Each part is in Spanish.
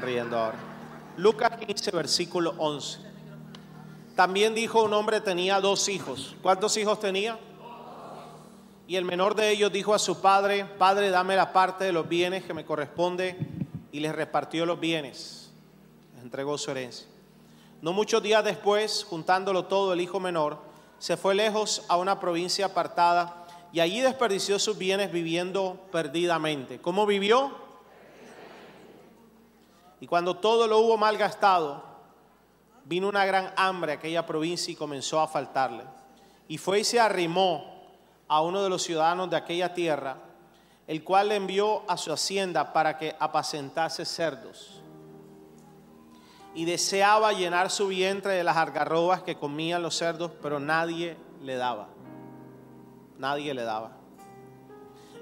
riendo ahora. Lucas 15, versículo 11. También dijo un hombre tenía dos hijos. ¿Cuántos hijos tenía? Y el menor de ellos dijo a su padre, Padre, dame la parte de los bienes que me corresponde. Y les repartió los bienes. Les entregó su herencia. No muchos días después, juntándolo todo, el hijo menor se fue lejos a una provincia apartada y allí desperdició sus bienes viviendo perdidamente. ¿Cómo vivió? Y cuando todo lo hubo malgastado, vino una gran hambre a aquella provincia y comenzó a faltarle. Y fue y se arrimó a uno de los ciudadanos de aquella tierra, el cual le envió a su hacienda para que apacentase cerdos y deseaba llenar su vientre de las algarrobas que comían los cerdos, pero nadie le daba. Nadie le daba.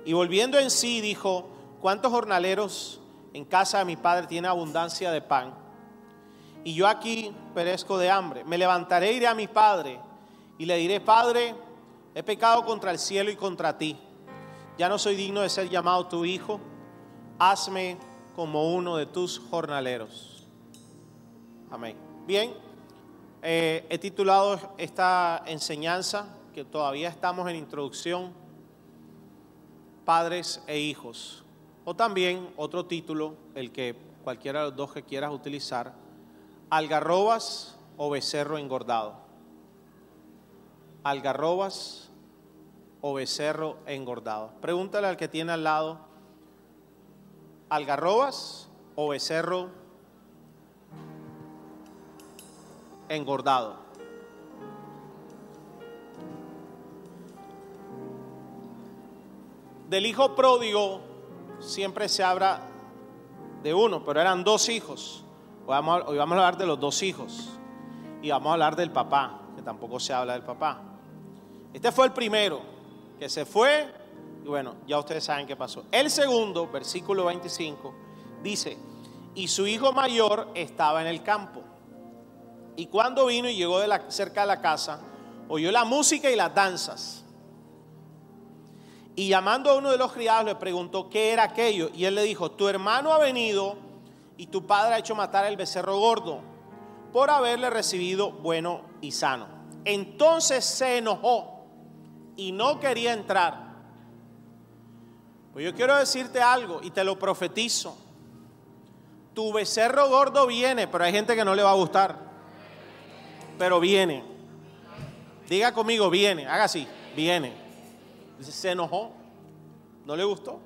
Y volviendo en sí dijo, ¿cuántos jornaleros en casa de mi padre tienen abundancia de pan? Y yo aquí perezco de hambre. Me levantaré, iré a mi padre y le diré, Padre, he pecado contra el cielo y contra ti. Ya no soy digno de ser llamado tu hijo. Hazme como uno de tus jornaleros. Amén. Bien, eh, he titulado esta enseñanza, que todavía estamos en introducción, Padres e Hijos. O también otro título, el que cualquiera de los dos que quieras utilizar, Algarrobas o becerro engordado. Algarrobas o becerro engordado. Pregúntale al que tiene al lado, algarrobas o becerro engordado. Del hijo pródigo siempre se habla de uno, pero eran dos hijos. Hoy vamos, a hablar de los dos hijos. Y vamos a hablar del papá, que tampoco se habla del papá. Este fue el primero, que se fue, y bueno, ya ustedes saben qué pasó. El segundo, versículo 25, dice, y su hijo mayor estaba en el campo. Y cuando vino y llegó de cerca de la casa, oyó la música y las danzas. Y llamando a uno de los criados le preguntó qué era aquello. Y él le dijo, tu hermano ha venido y tu padre ha hecho matar el becerro gordo por haberle recibido bueno y sano. Entonces se enojó y no quería entrar. Pues yo quiero decirte algo y te lo profetizo. Tu becerro gordo viene, pero hay gente que no le va a gustar pero viene. Diga conmigo, viene, haga así, viene. Se enojó, no le gustó.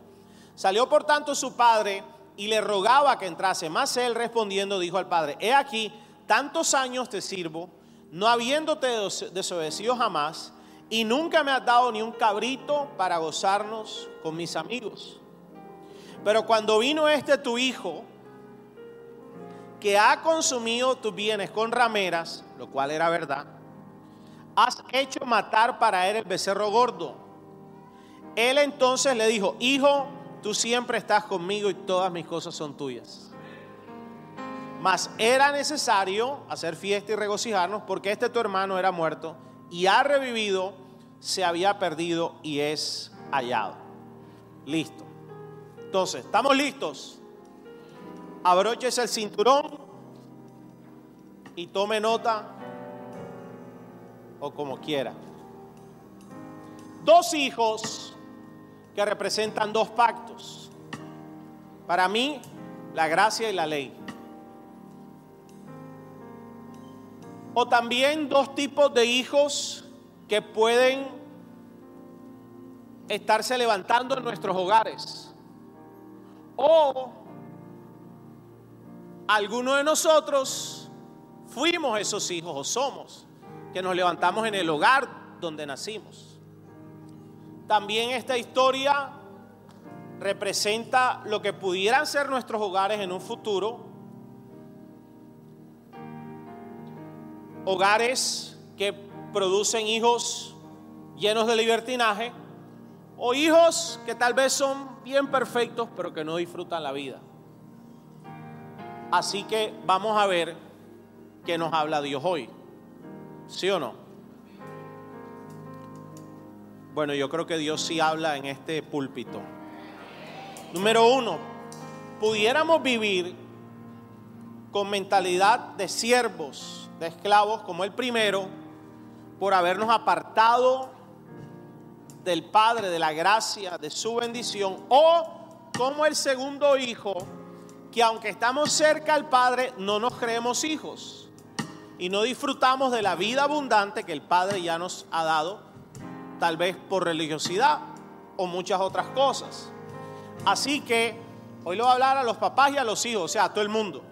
Salió por tanto su padre y le rogaba que entrase. Más él respondiendo dijo al padre, he aquí, tantos años te sirvo, no habiéndote desobedecido jamás, y nunca me has dado ni un cabrito para gozarnos con mis amigos. Pero cuando vino este tu hijo, que ha consumido tus bienes con rameras, lo cual era verdad, has hecho matar para él el becerro gordo. Él entonces le dijo, hijo, tú siempre estás conmigo y todas mis cosas son tuyas. Mas era necesario hacer fiesta y regocijarnos porque este tu hermano era muerto y ha revivido, se había perdido y es hallado. Listo. Entonces, ¿estamos listos? abroches el cinturón y tome nota o como quiera. Dos hijos que representan dos pactos. Para mí, la gracia y la ley. O también dos tipos de hijos que pueden estarse levantando en nuestros hogares. O algunos de nosotros fuimos esos hijos o somos, que nos levantamos en el hogar donde nacimos. También esta historia representa lo que pudieran ser nuestros hogares en un futuro. Hogares que producen hijos llenos de libertinaje o hijos que tal vez son bien perfectos pero que no disfrutan la vida. Así que vamos a ver qué nos habla Dios hoy. ¿Sí o no? Bueno, yo creo que Dios sí habla en este púlpito. Número uno, pudiéramos vivir con mentalidad de siervos, de esclavos, como el primero, por habernos apartado del Padre, de la gracia, de su bendición, o como el segundo hijo, que aunque estamos cerca al Padre, no nos creemos hijos y no disfrutamos de la vida abundante que el Padre ya nos ha dado, tal vez por religiosidad o muchas otras cosas. Así que hoy le voy a hablar a los papás y a los hijos, o sea, a todo el mundo.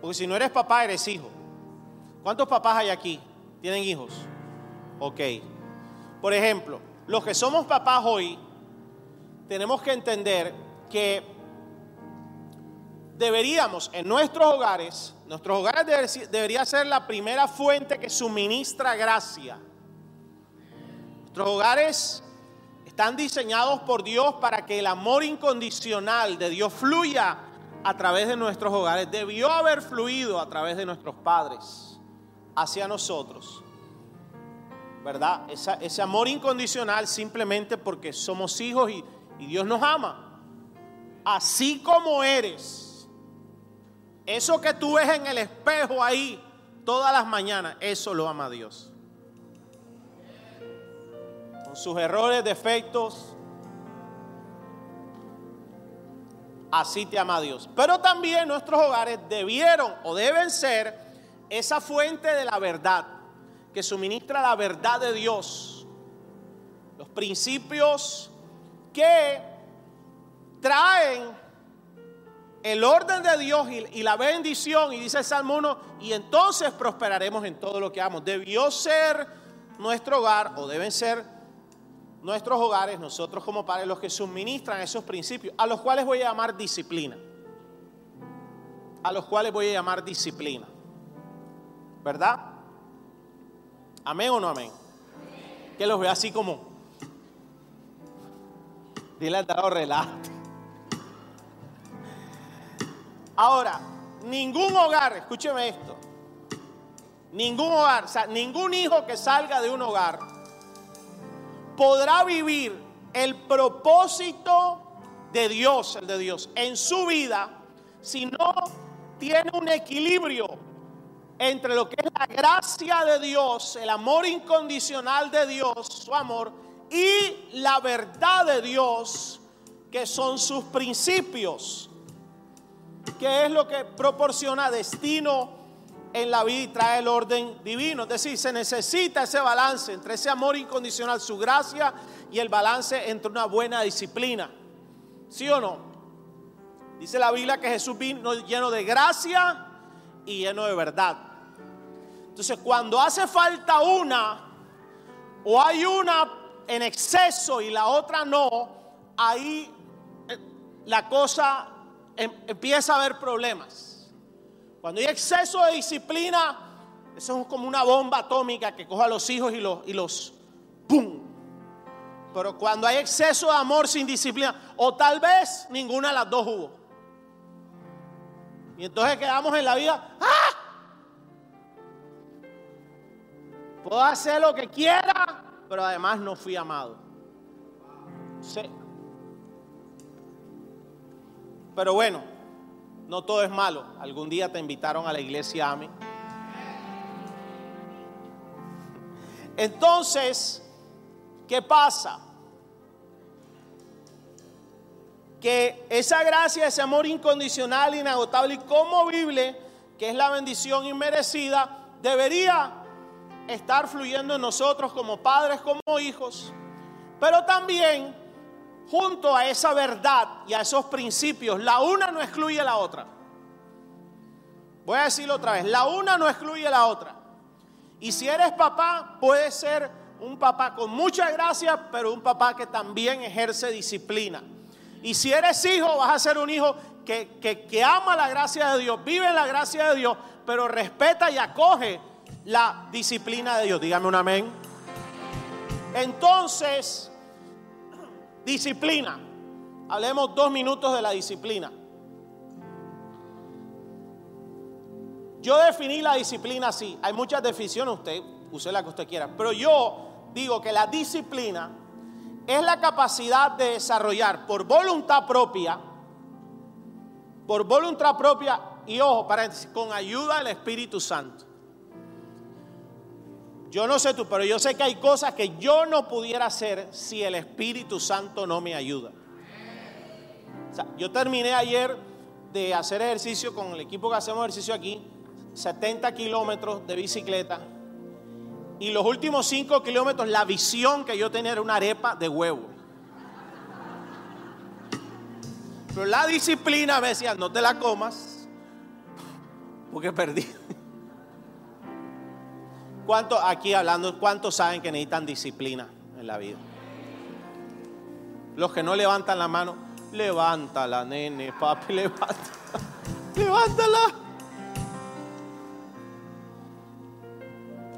Porque si no eres papá, eres hijo. ¿Cuántos papás hay aquí? ¿Tienen hijos? Ok. Por ejemplo, los que somos papás hoy, tenemos que entender que deberíamos en nuestros hogares, nuestros hogares debería ser la primera fuente que suministra gracia. Nuestros hogares están diseñados por Dios para que el amor incondicional de Dios fluya a través de nuestros hogares. Debió haber fluido a través de nuestros padres hacia nosotros. ¿Verdad? ese amor incondicional simplemente porque somos hijos y, y Dios nos ama. Así como eres. Eso que tú ves en el espejo ahí todas las mañanas, eso lo ama Dios sus errores, defectos. Así te ama Dios. Pero también nuestros hogares debieron o deben ser esa fuente de la verdad que suministra la verdad de Dios. Los principios que traen el orden de Dios y, la bendición. Y dice el Salmo 1, y entonces prosperaremos en todo lo que hagamos. Debió ser nuestro hogar o deben ser nuestros hogares, nosotros como padres, los que suministran esos principios, a los cuales voy a llamar disciplina. A los cuales voy a llamar disciplina. ¿Verdad? ¿Amén o no amén? Que los vea así como. Dile al dado relato. Ahora, ningún hogar, escúcheme esto. Ningún hogar, o sea, ningún hijo que salga de un hogar podrá vivir el propósito de Dios, el de Dios, en su vida si no tiene un equilibrio entre lo que es la gracia de Dios, el amor incondicional de Dios, su amor, y la verdad de Dios, que son sus principios, que es lo que proporciona destino en la vida y trae el orden divino. Es decir, se necesita ese balance entre ese amor incondicional, su gracia y el balance entre una buena disciplina. ¿Sí o no? Dice la Biblia que Jesús vino lleno de gracia y lleno de verdad. Entonces, cuando hace falta una, o hay una en exceso y la otra no, ahí eh, la cosa em, empieza a haber problemas. Cuando hay exceso de disciplina, eso es como una bomba atómica que coja a los hijos y los, y los ¡pum! Pero cuando hay exceso de amor sin disciplina, o tal vez ninguna de las dos hubo. Y entonces quedamos en la vida, ¡ah! Puedo hacer lo que quiera, pero además no fui amado. Sí. Pero bueno, no todo es malo. Algún día te invitaron a la iglesia a mí. Entonces, ¿qué pasa? Que esa gracia, ese amor incondicional, inagotable y conmovible, que es la bendición inmerecida, debería estar fluyendo en nosotros como padres, como hijos, pero también junto a esa verdad y a esos principios, la una no excluye la otra. Voy a decirlo otra vez, la una no excluye la otra. Y si eres papá, puedes ser un papá con mucha gracia, pero un papá que también ejerce disciplina. Y si eres hijo, vas a ser un hijo que, que ama la gracia de Dios, vive en la gracia de Dios, pero respeta y acoge la disciplina de Dios. Dígame un amén. Entonces, Disciplina. Hablemos dos minutos de la disciplina. Yo definí la disciplina así. Hay muchas definiciones, usted use la que usted quiera. Pero yo digo que la disciplina es la capacidad de desarrollar por voluntad propia, por voluntad propia, y ojo, paréntesis, con ayuda del Espíritu Santo. Yo no sé tú, pero yo sé que hay cosas que yo no pudiera hacer si el Espíritu Santo no me ayuda. Yo terminé ayer de hacer ejercicio con el equipo que hacemos ejercicio aquí, 70 kilómetros de bicicleta. Y los últimos 5 kilómetros, la visión que yo tenía era una arepa de huevo. Pero la disciplina me decía, no te la comas, porque perdí. ¿Cuántos aquí hablando, cuántos saben que necesitan disciplina en la vida? Los que no levantan la mano, levántala, nene, papi, levanta. Levántala.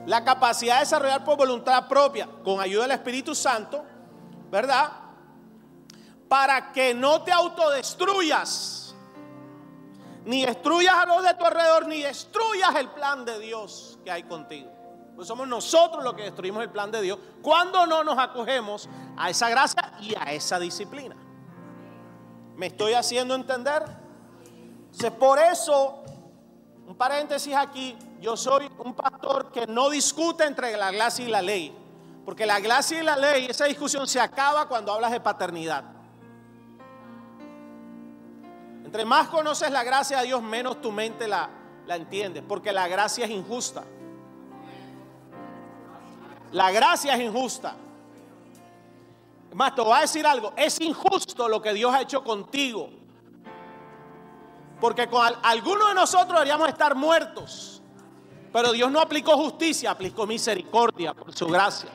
La capacidad de desarrollar por voluntad propia, con ayuda del Espíritu Santo, ¿verdad? para que no te autodestruyas, ni destruyas a los de tu alrededor, ni destruyas el plan de Dios que hay contigo. Pues somos nosotros los que destruimos el plan de Dios cuando no nos acogemos a esa gracia y a esa disciplina. ¿Me estoy haciendo entender? Entonces, por eso, un paréntesis aquí, yo soy un pastor que no discute entre la gracia y la ley. Porque la gracia y la ley, esa discusión se acaba cuando hablas de paternidad. Entre más conoces la gracia de Dios, menos tu mente la, la entiendes, porque la gracia es injusta. La gracia es injusta. Más, te voy a decir algo, es injusto lo que Dios ha hecho contigo. Porque con algunos de nosotros deberíamos estar muertos. Pero Dios no aplicó justicia, aplicó misericordia por su gracia.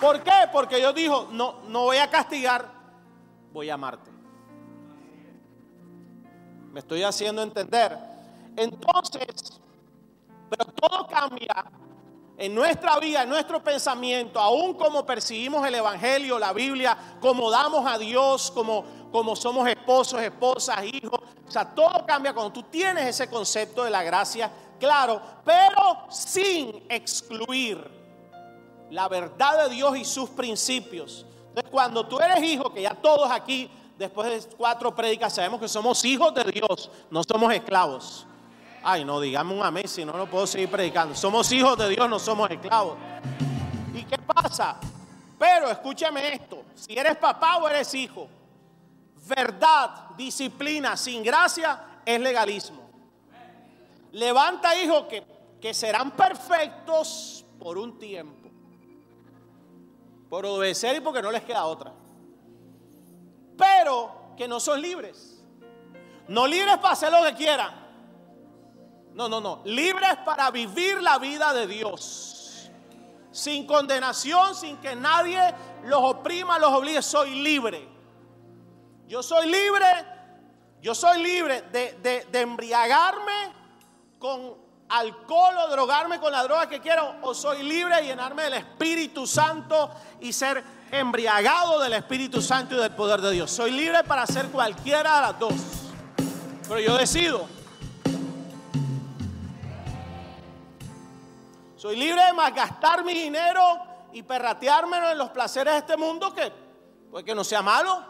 ¿Por qué? Porque Dios dijo, no, no voy a castigar, voy a amarte. Me estoy haciendo entender. Entonces, pero todo cambia en nuestra vida, en nuestro pensamiento, aún como percibimos el Evangelio, la Biblia, como damos a Dios, como, como somos esposos, esposas, hijos. O sea, todo cambia cuando tú tienes ese concepto de la gracia, claro, pero sin excluir la verdad de Dios y sus principios. Entonces, cuando tú eres hijo, que ya todos aquí, después de cuatro prédicas, sabemos que somos hijos de Dios, no somos esclavos. Ay, no, digamos un amén, si no, no puedo seguir predicando. Somos hijos de Dios, no somos esclavos. ¿Y qué pasa? Pero escúchame esto, si eres papá o eres hijo, verdad, disciplina sin gracia es legalismo. Levanta hijos que, que serán perfectos por un tiempo por obedecer y porque no les queda otra. Pero que no son libres. No libres para hacer lo que quieran. No, no, no. Libres para vivir la vida de Dios. Sin condenación, sin que nadie los oprima, los obligue. Soy libre. Yo soy libre. Yo soy libre de, de, de embriagarme con alcohol o drogarme con la droga que quiero, o soy libre de llenarme del Espíritu Santo y ser embriagado del Espíritu Santo y del poder de Dios. Soy libre para hacer cualquiera de las dos. Pero yo decido. Soy libre de malgastar mi dinero y perrateármelo en los placeres de este mundo que puede que no sea malo.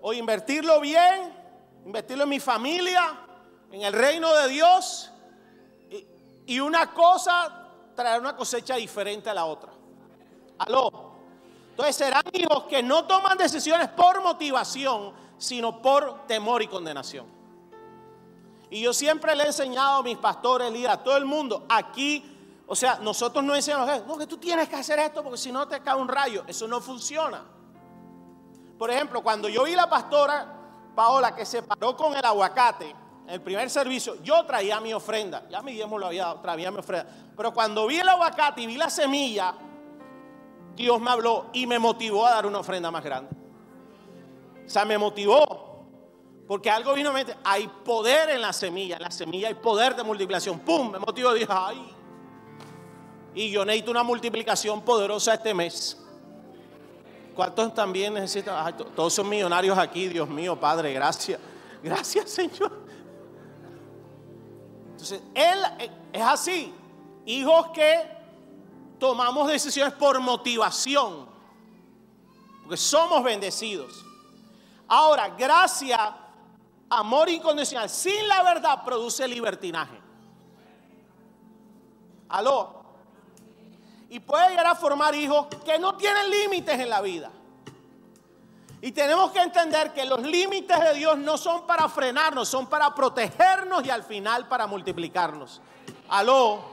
O invertirlo bien, invertirlo en mi familia, en el reino de Dios y una cosa traerá una cosecha diferente a la otra. Aló. Entonces serán hijos que no toman decisiones por motivación, sino por temor y condenación. Y yo siempre le he enseñado a mis pastores, líderes, a todo el mundo, aquí, o sea, nosotros no enseñamos, no, que tú tienes que hacer esto porque si no te cae un rayo. Eso no funciona. Por ejemplo, cuando yo vi la pastora Paola que se paró con el aguacate, el primer servicio, yo traía mi ofrenda. Ya mi diezmo lo había dado, traía mi ofrenda. Pero cuando vi el aguacate y vi la semilla, Dios me habló y me motivó a dar una ofrenda más grande. O sea, me motivó. Porque algo vino a mente, hay poder en la semilla, en la semilla hay poder de multiplicación. ¡Pum! Me motivó y dije, ay. Y yo necesito una multiplicación poderosa este mes. ¿Cuántos también necesitan? todos son millonarios aquí, Dios mío, Padre, gracias. Gracias, Señor. Entonces, él eh, es así. Hijos que tomamos decisiones por motivación. porque somos bendecidos. Ahora, gracia, amor incondicional, sin la verdad produce libertinaje. Aló. Y puede llegar a formar hijos que no tienen límites en la vida. Y tenemos que entender que los límites de Dios no son para frenarnos, son para protegernos y al final para multiplicarnos. Aló.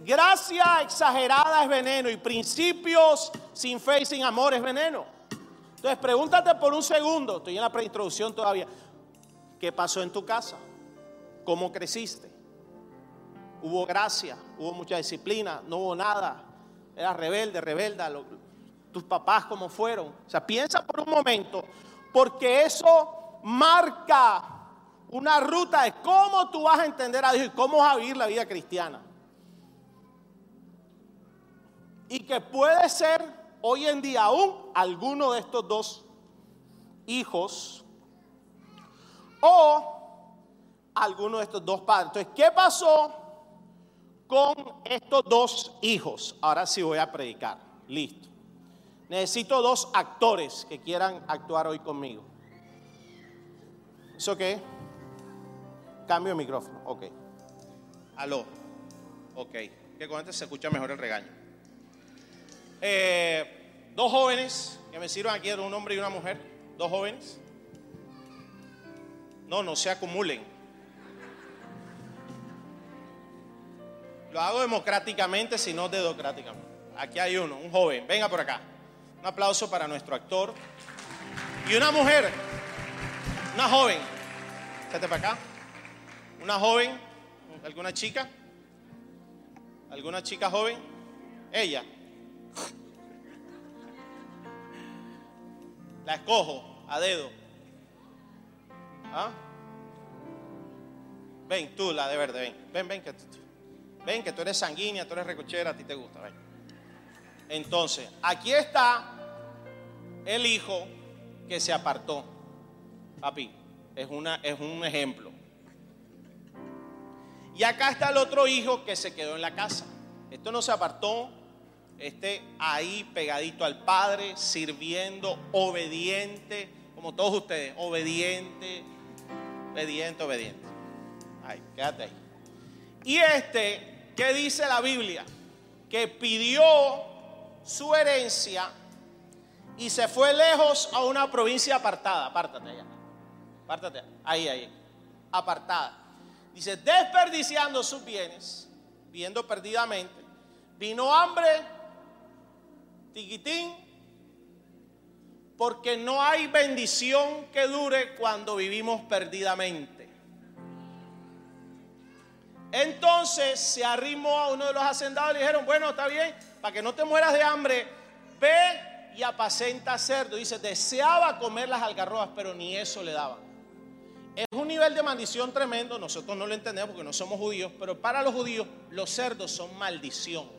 Gracia exagerada es veneno y principios sin fe y sin amor es veneno. Entonces pregúntate por un segundo, estoy en la preintroducción todavía, ¿qué pasó en tu casa? ¿Cómo creciste? ¿Hubo gracia? ¿Hubo mucha disciplina? ¿No hubo nada? Era rebelde, rebelda. tus papás cómo fueron. O sea, piensa por un momento, porque eso marca una ruta de cómo tú vas a entender a Dios y cómo vas a vivir la vida cristiana. Y que puede ser hoy en día aún alguno de estos dos hijos o alguno de estos dos padres. Entonces, ¿qué pasó con estos dos hijos. Ahora sí voy a predicar. Listo. Necesito dos actores que quieran actuar hoy conmigo. ¿Eso qué? Cambio de micrófono. Ok. Aló. Ok. Que con este se escucha mejor el regaño. Eh, dos jóvenes que me sirvan aquí, un hombre y una mujer. Dos jóvenes. No, no se acumulen. Lo hago democráticamente, si no dedocráticamente. Aquí hay uno, un joven. Venga por acá. Un aplauso para nuestro actor. Y una mujer, una joven. Vete para acá. Una joven, alguna chica. ¿Alguna chica joven? Ella. La escojo a dedo. ¿Ah? Ven, tú, la de verde, ven. Ven, ven, que Ven que tú eres sanguínea, tú eres recochera, a ti te gusta. Ven. Entonces, aquí está el hijo que se apartó. Papi, es, una, es un ejemplo. Y acá está el otro hijo que se quedó en la casa. Esto no se apartó, este ahí pegadito al padre, sirviendo, obediente, como todos ustedes, obediente, obediente, obediente. Ay, quédate ahí. Y este ¿Qué dice la Biblia? Que pidió su herencia y se fue lejos a una provincia apartada. Apártate allá. Apártate. Ahí, ahí. Apartada. Dice, desperdiciando sus bienes, viendo perdidamente, vino hambre, tiquitín, porque no hay bendición que dure cuando vivimos perdidamente. Entonces se arrimó a uno de los hacendados y le dijeron, bueno, está bien, para que no te mueras de hambre, ve y apacenta cerdo. Dice, deseaba comer las algarrobas, pero ni eso le daba. Es un nivel de maldición tremendo, nosotros no lo entendemos porque no somos judíos, pero para los judíos los cerdos son maldición.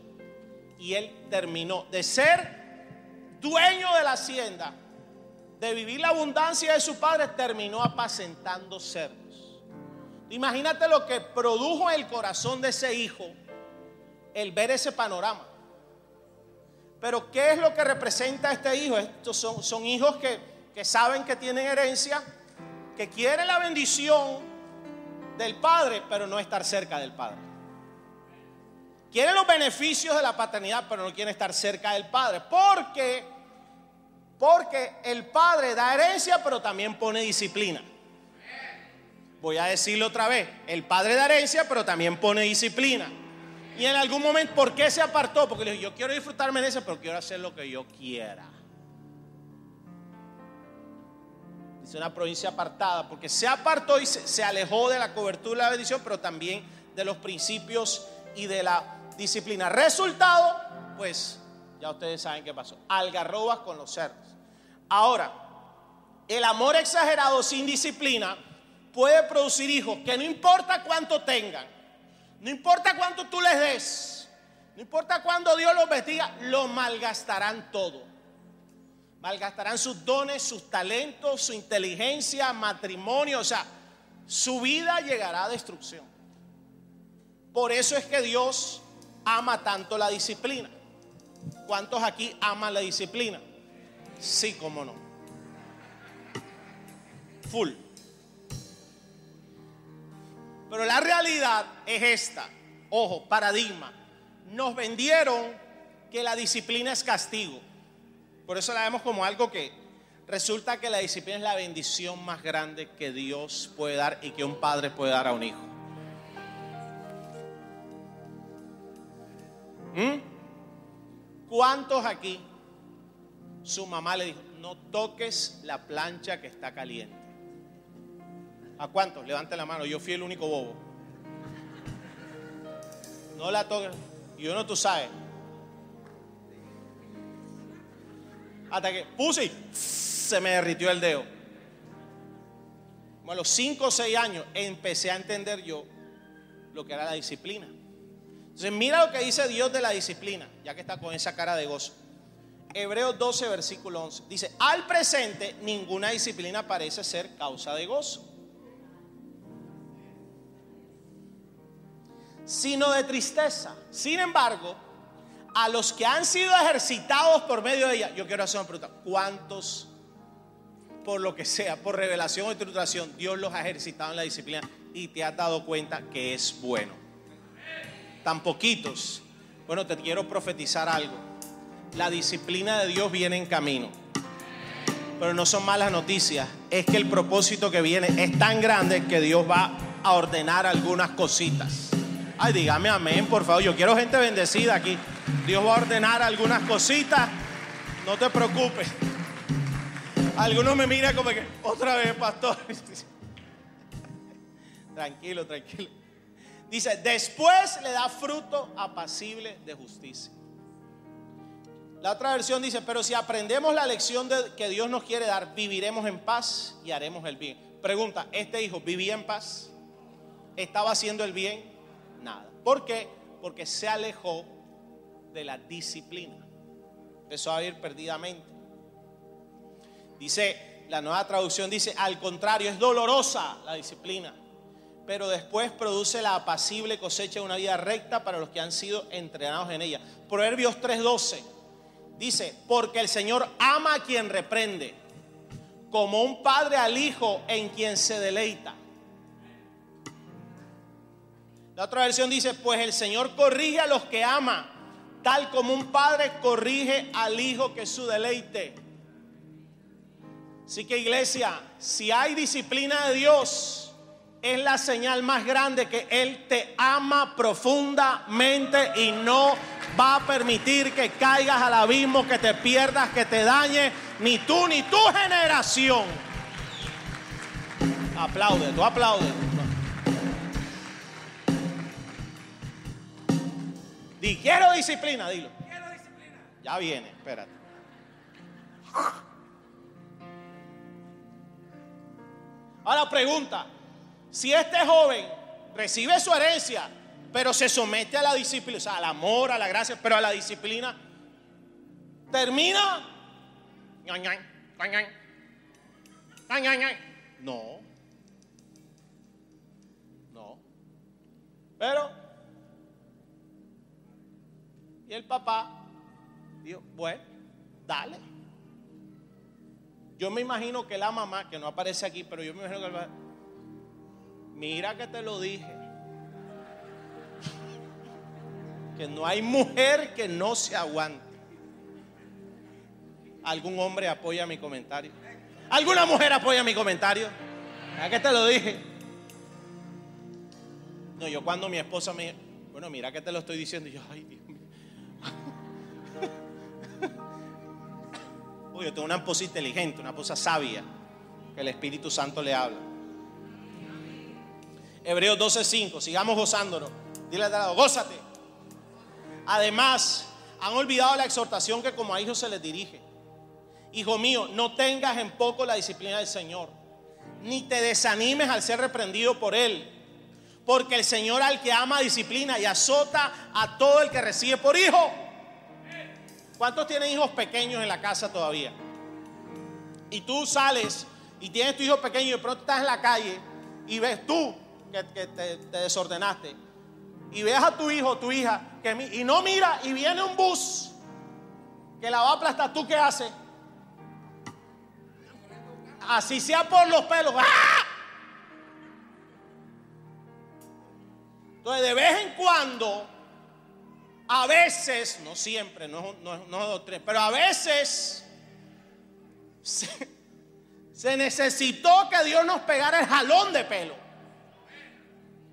Y él terminó de ser dueño de la hacienda, de vivir la abundancia de su padre, terminó apacentando cerdos. Imagínate lo que produjo en el corazón de ese hijo el ver ese panorama. Pero ¿qué es lo que representa este hijo? Estos son, son hijos que, que saben que tienen herencia, que quieren la bendición del padre, pero no estar cerca del padre. Quieren los beneficios de la paternidad, pero no quieren estar cerca del padre. Porque, porque el padre da herencia, pero también pone disciplina. Voy a decirlo otra vez, el padre da herencia, pero también pone disciplina. Y en algún momento, ¿por qué se apartó? Porque le dijo, yo quiero disfrutarme de eso, pero quiero hacer lo que yo quiera. Dice una provincia apartada, porque se apartó y se, se alejó de la cobertura de la bendición, pero también de los principios y de la disciplina. Resultado, pues ya ustedes saben qué pasó. Algarrobas con los cerdos. Ahora, el amor exagerado sin disciplina puede producir hijos que no importa cuánto tengan, no importa cuánto tú les des, no importa cuándo Dios los bendiga, lo malgastarán todo. Malgastarán sus dones, sus talentos, su inteligencia, matrimonio, o sea, su vida llegará a destrucción. Por eso es que Dios ama tanto la disciplina. ¿Cuántos aquí aman la disciplina? Sí, cómo no. Full. Pero la realidad es esta. Ojo, paradigma. Nos vendieron que la disciplina es castigo. Por eso la vemos como algo que resulta que la disciplina es la bendición más grande que Dios puede dar y que un padre puede dar a un hijo. ¿Mm? ¿Cuántos aquí su mamá le dijo, no toques la plancha que está caliente? ¿A cuántos? Levanten la mano, yo fui el único bobo. No la toques. Y uno tú sabes. Hasta que puse se me derritió el dedo. a los 5 o 6 años empecé a entender yo lo que era la disciplina. Entonces mira lo que dice Dios de la disciplina, ya que está con esa cara de gozo. Hebreos 12, versículo 11. Dice, al presente ninguna disciplina parece ser causa de gozo, sino de tristeza. Sin embargo, a los que han sido ejercitados por medio de ella, yo quiero hacer una pregunta, ¿cuántos, por lo que sea, por revelación o instrucción, Dios los ha ejercitado en la disciplina y te has dado cuenta que es bueno? tan poquitos. Bueno, te quiero profetizar algo. La disciplina de Dios viene en camino. Pero no son malas noticias. Es que el propósito que viene es tan grande que Dios va a ordenar algunas cositas. Ay, dígame amén, por favor. Yo quiero gente bendecida aquí. Dios va a ordenar algunas cositas. No te preocupes. Algunos me miran como que, otra vez, pastor. tranquilo, tranquilo. Dice, después le da fruto apacible de justicia. La otra versión dice, pero si aprendemos la lección de, que Dios nos quiere dar, viviremos en paz y haremos el bien. Pregunta, ¿este hijo vivía en paz? ¿Estaba haciendo el bien? Nada. ¿Por qué? Porque se alejó de la disciplina. Empezó a vivir perdidamente. Dice, la nueva traducción dice, al contrario, es dolorosa la disciplina pero después produce la apacible cosecha de una vida recta para los que han sido entrenados en ella. Proverbios 3:12 dice, porque el Señor ama a quien reprende, como un padre al hijo en quien se deleita. La otra versión dice, pues el Señor corrige a los que ama, tal como un padre corrige al hijo que es su deleite. Así que iglesia, si hay disciplina de Dios, es la señal más grande que Él te ama profundamente y no va a permitir que caigas al abismo, que te pierdas, que te dañe, ni tú ni tu generación. Aplaude, tú aplaude. Di, quiero disciplina, dilo. Quiero disciplina. Ya viene, espérate. Ahora pregunta, si este joven recibe su herencia, pero se somete a la disciplina, o sea, al amor, a la gracia, pero a la disciplina, termina. No. No. Pero, y el papá dijo, bueno, dale. Yo me imagino que la mamá, que no aparece aquí, pero yo me imagino que el papá, Mira que te lo dije. Que no hay mujer que no se aguante. ¿Algún hombre apoya mi comentario? ¿Alguna mujer apoya mi comentario? Mira que te lo dije? No, yo cuando mi esposa me bueno, mira que te lo estoy diciendo, yo, ay Dios. Uy, yo tengo una esposa inteligente, una esposa sabia, que el Espíritu Santo le habla. Hebreos 12:5. Sigamos gozándonos. Dile al lado, gózate. Además, han olvidado la exhortación que como a hijos se les dirige. Hijo mío, no tengas en poco la disciplina del Señor, ni te desanimes al ser reprendido por Él. Porque el Señor al que ama disciplina y azota a todo el que recibe por hijo. ¿Cuántos tienen hijos pequeños en la casa todavía? Y tú sales y tienes tu hijo pequeño y de pronto estás en la calle y ves tú que, te, desordenaste y veas a tu hijo tu hija y no mira y viene un bus que la va a aplastar, ¿tú qué haces? Así sea por los pelos. ¡ah! Entonces, de vez en cuando, a veces, no siempre, no, no, dos, tres, pero a veces se, necesitó que Dios nos pegara el jalón de pelo.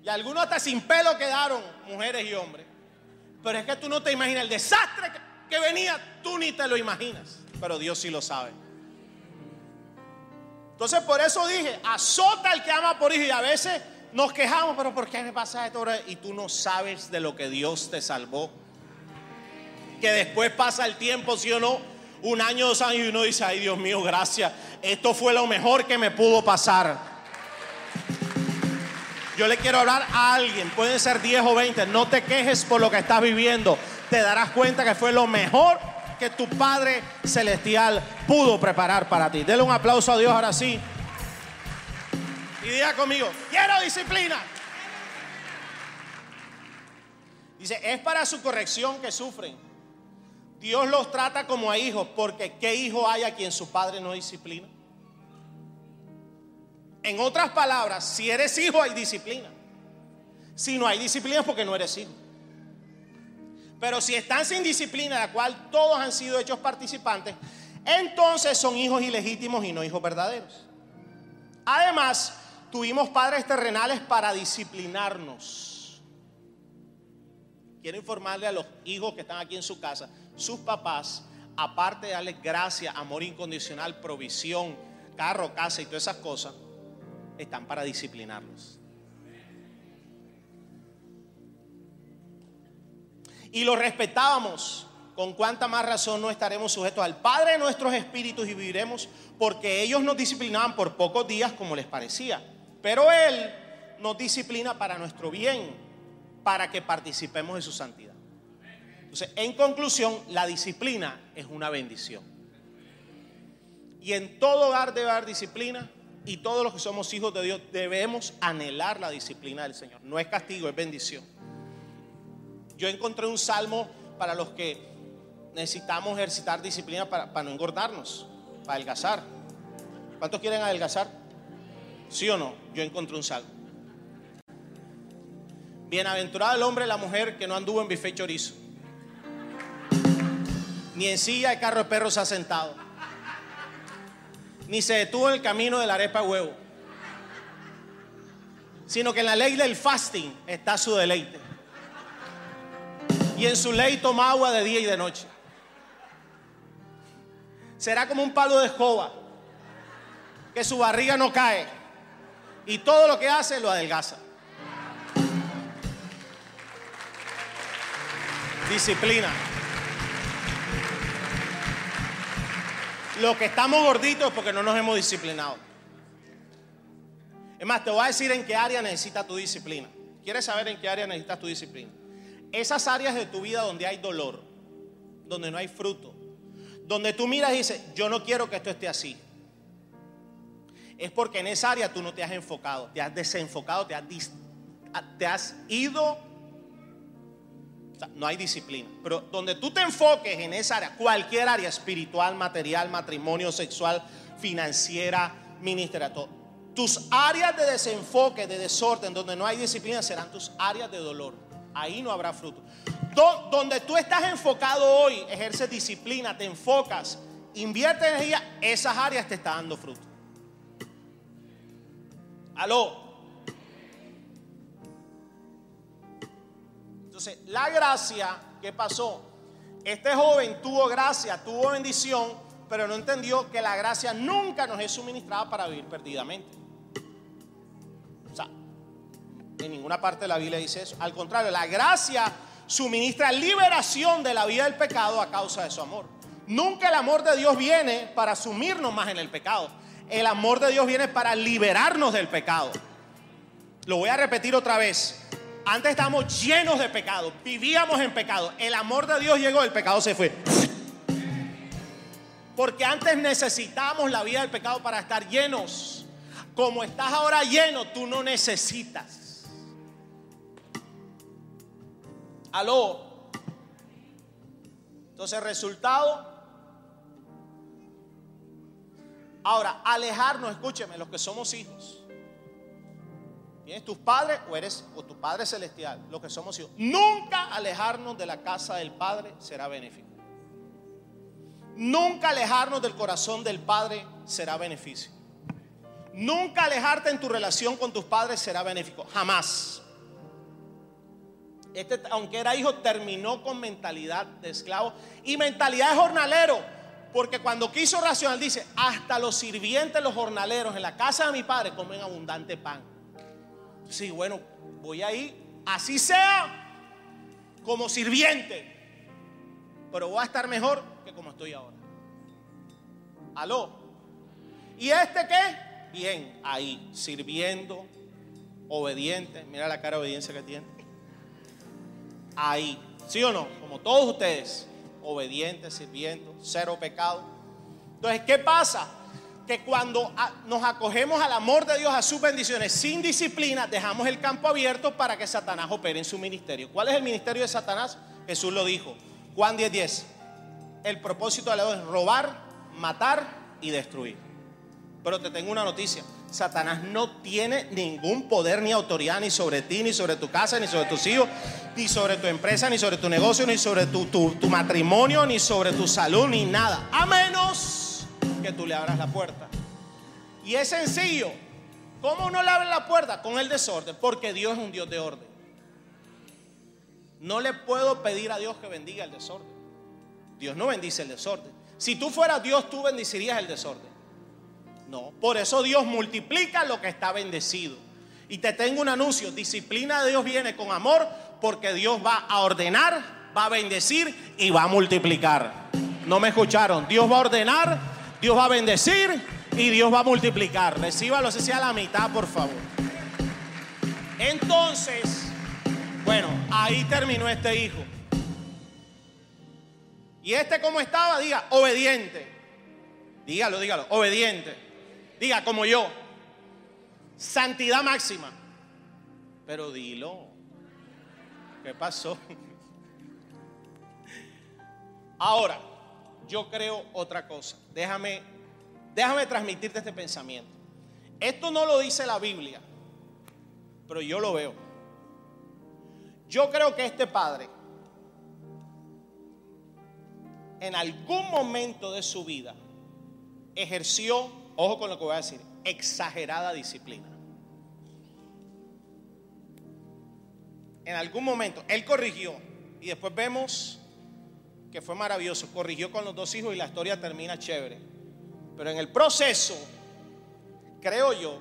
Y algunos hasta sin pelo quedaron, mujeres y hombres. Pero es que tú no te imaginas el desastre que, venía, tú ni te lo imaginas. Pero Dios sí lo sabe. Entonces por eso dije, azota al que ama por hijo. Y a veces nos quejamos, pero ¿por qué me pasa esto? Y tú no sabes de lo que Dios te salvó. Que después pasa el tiempo, sí o no, un año, dos años, y uno dice, ay Dios mío, gracias. Esto fue lo mejor que me pudo pasar. Yo le quiero hablar a alguien, pueden ser 10 o 20, no te quejes por lo que estás viviendo. Te darás cuenta que fue lo mejor que tu Padre Celestial pudo preparar para ti. Dele un aplauso a Dios ahora sí. Y diga conmigo, quiero disciplina. Dice, es para su corrección que sufren. Dios los trata como a hijos, porque ¿qué hijo hay a quien su padre no disciplina? En otras palabras, si eres hijo hay disciplina. Si no hay disciplina es porque no eres hijo. Pero si están sin disciplina, la cual todos han sido hechos participantes, entonces son hijos ilegítimos y no hijos verdaderos. Además, tuvimos padres terrenales para disciplinarnos. Quiero informarle a los hijos que están aquí en su casa, sus papás, aparte de darles gracia, amor incondicional, provisión, carro, casa y todas esas cosas, están para disciplinarlos. Y lo respetábamos. Con cuánta más razón no estaremos sujetos al Padre de nuestros espíritus y viviremos porque ellos nos disciplinaban por pocos días como les parecía. Pero Él nos disciplina para nuestro bien, para que participemos de su santidad. Entonces, en conclusión, la disciplina es una bendición. Y en todo hogar debe haber disciplina y todos los que somos hijos de Dios debemos anhelar la disciplina del Señor. No es castigo, es bendición. Yo encontré un salmo para los que necesitamos ejercitar disciplina para, no engordarnos, para adelgazar. ¿Cuántos quieren adelgazar? ¿Sí o no? Yo encontré un salmo. Bienaventurado el hombre y la mujer que no anduvo en bife chorizo, ni en silla de carro de perros ha sentado ni se detuvo en el camino de la arepa huevo, sino que en la ley del fasting está su deleite. Y en su ley toma agua de día y de noche. Será como un palo de escoba, que su barriga no cae y todo lo que hace lo adelgaza. Disciplina. Los que estamos gorditos es porque no nos hemos disciplinado. Es más, te voy a decir en qué área necesitas tu disciplina. ¿Quieres saber en qué área necesitas tu disciplina? Esas áreas de tu vida donde hay dolor, donde no hay fruto, donde tú miras y dices, yo no quiero que esto esté así. Es porque en esa área tú no te has enfocado, te has desenfocado, te has, te has ido no hay disciplina. Pero donde tú te enfoques en esa área, cualquier área espiritual, material, matrimonio, sexual, financiera, ministerial, tus áreas de desenfoque, de desorden, donde no hay disciplina, serán tus áreas de dolor. Ahí no habrá fruto. donde tú estás enfocado hoy, ejerces disciplina, te enfocas, invierte energía, esas áreas te están dando fruto. Aló. Entonces, la gracia, ¿qué pasó? Este joven tuvo gracia, tuvo bendición, pero no entendió que la gracia nunca nos es suministrada para vivir perdidamente. O sea, en ninguna parte de la Biblia dice eso. Al contrario, la gracia suministra liberación de la vida del pecado a causa de su amor. Nunca el amor de Dios viene para sumirnos más en el pecado. El amor de Dios viene para liberarnos del pecado. Lo voy a repetir otra vez. Antes estábamos llenos de pecado, vivíamos en pecado. El amor de Dios llegó, el pecado se fue. Porque antes necesitábamos la vida del pecado para estar llenos. Como estás ahora lleno, tú no necesitas. Aló. Entonces, resultado, Ahora, alejarnos, escúcheme, los que somos hijos. Tienes tus padres o eres o tu Padre celestial, los que somos hijos. Nunca alejarnos de la casa del Padre será benéfico. Nunca alejarnos del corazón del Padre será beneficio. Nunca alejarte en tu relación con tus padres será benéfico. Jamás. Este, aunque era hijo, terminó con mentalidad de esclavo y mentalidad de jornalero. Porque cuando quiso racional, dice: Hasta los sirvientes, los jornaleros en la casa de mi padre comen abundante pan. Sí, bueno, voy a ir, así sea, como sirviente. Pero voy a estar mejor que como estoy ahora. Aló. ¿Y este qué? Bien, ahí, sirviendo, obediente. Mira la cara de obediencia que tiene. Ahí, ¿sí o no? Como todos ustedes, obedientes, sirviendo, cero pecado. Entonces, ¿qué pasa? Que cuando nos acogemos al amor de Dios, a sus bendiciones, sin disciplina, dejamos el campo abierto para que Satanás opere en su ministerio. ¿Cuál es el ministerio de Satanás? Jesús lo dijo. Juan 10:10. 10. El propósito de la es robar, matar y destruir. Pero te tengo una noticia. Satanás no tiene ningún poder ni autoridad ni sobre ti, ni sobre tu casa, ni sobre tus hijos, ni sobre tu empresa, ni sobre tu negocio, ni sobre tu, tu matrimonio, ni sobre tu salud, ni nada. A menos que tú le abras la puerta. Y es sencillo. ¿Cómo uno le abre la puerta? Con el desorden. Porque Dios es un Dios de orden. No le puedo pedir a Dios que bendiga el desorden. Dios no bendice el desorden. Si tú fueras Dios, tú bendecirías el desorden. No, por eso Dios multiplica lo que está bendecido. Y te tengo un anuncio, disciplina de Dios viene con amor porque Dios va a ordenar, va a bendecir y va a multiplicar. No me escucharon, Dios va a ordenar, Dios va a bendecir y Dios va a multiplicar. Recíbalo, si sea la mitad, por favor. Entonces, bueno, ahí terminó este hijo. Y este como estaba, diga, obediente. Dígalo, dígalo, obediente. Diga como yo. Santidad máxima. Pero dilo. ¿Qué pasó? Ahora, yo creo otra cosa. Déjame, déjame transmitirte este pensamiento. Esto no lo dice la Biblia, pero yo lo veo. Yo creo que este padre en algún momento de su vida ejerció, ojo con lo que voy a decir, exagerada disciplina. En algún momento, él corrigió y después vemos que fue maravilloso, corrigió con los dos hijos y la historia termina chévere. Pero en el proceso, creo yo,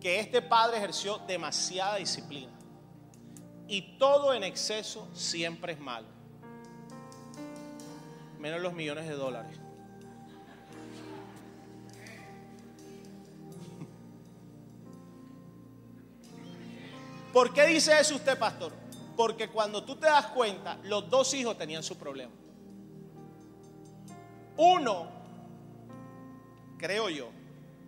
que este padre ejerció demasiada disciplina. Y todo en exceso siempre es malo menos los millones de dólares. ¿Por qué dice eso usted, pastor? Porque cuando tú te das cuenta, los dos hijos tenían su problema. Uno, creo yo,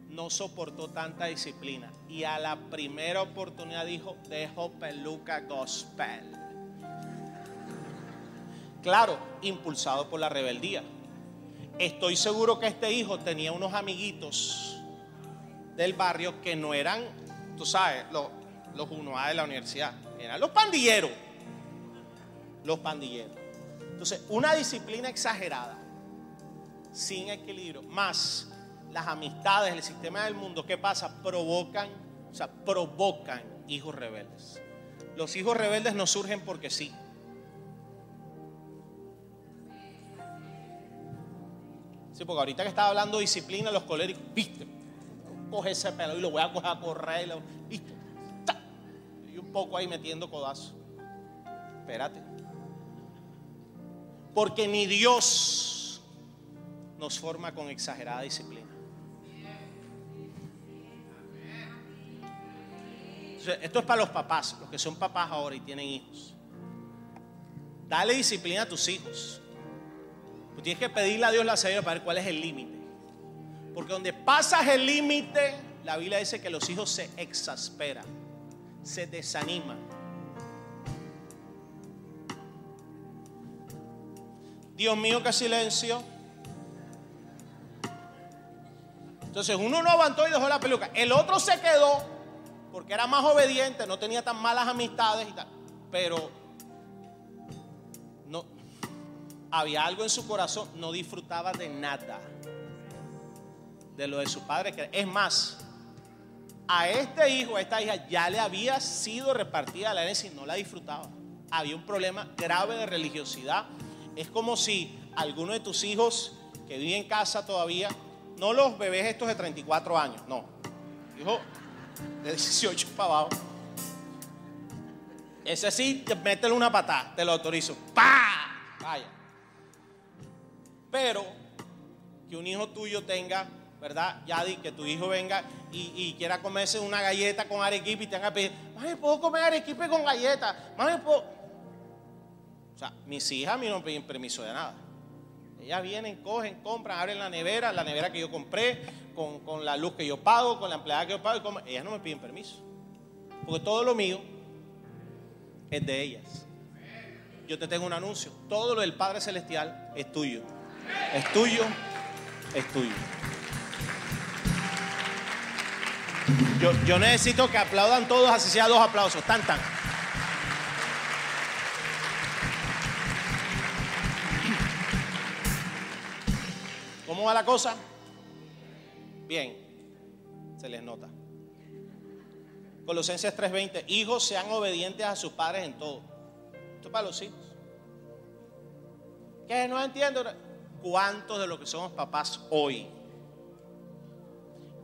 no soportó tanta disciplina y a la primera oportunidad dijo, dejo peluca gospel. Claro, impulsado por la rebeldía. Estoy seguro que este hijo tenía unos amiguitos del barrio que no eran, tú sabes, los, los uno A de la universidad, eran los pandilleros. Los pandilleros. Entonces, una disciplina exagerada, sin equilibrio, más las amistades, el sistema del mundo, ¿qué pasa? Provocan, o sea, provocan hijos rebeldes. Los hijos rebeldes no surgen porque sí. Sí, porque ahorita que estaba hablando de disciplina, los coléricos, viste, coge ese pelo y lo voy a coger a correr, viste, poco ahí metiendo codazo. Espérate. Porque ni Dios nos forma con exagerada disciplina. Esto es para los papás, los que son papás ahora y tienen hijos. Dale disciplina a tus hijos. Tú tienes que pedirle a Dios la sabiduría para ver cuál es el límite. Porque donde pasas el límite, la Biblia dice que los hijos se exasperan, se desaniman. Dios mío, qué silencio. Entonces uno no aguantó y dejó la peluca. El otro se quedó porque era más obediente, no tenía tan malas amistades. Pero no había algo en su corazón, no disfrutaba de nada de lo de su padre. Es más, a este hijo, a esta hija, ya le había sido repartida la herencia y no la disfrutaba. Había un problema grave de religiosidad. Es como si alguno de tus hijos que vive en casa todavía, no los bebés estos de 34 años, no. Hijo de 18 para abajo. Ese sí, métele una patada, te lo autorizo. ¡Pah! Vaya. Pero que un hijo tuyo tenga ¿verdad? Yadi, que tu hijo venga y, quiera comerse una galleta con arequipe y tenga que pedir, mami, ¿puedo comer arequipe con galleta? Mami, ¿puedo? O sea, mis hijas a mí no me piden permiso de nada. Ellas vienen, cogen, compran, abren la nevera, la nevera que yo compré, con, la luz que yo pago, con la empleada que yo pago. Y ellas no me piden permiso. Porque todo lo mío es de ellas. Yo te tengo un anuncio. Todo lo del Padre Celestial es tuyo. Es tuyo, es tuyo. Yo, necesito que aplaudan todos, así sea dos aplausos. Tan, tan. ¿Cómo va la cosa? Bien, se les nota. Colosenses 3:20, hijos sean obedientes a sus padres en todo. Esto es para los hijos. ¿Qué no entiendo? ¿Cuántos de los que somos papás hoy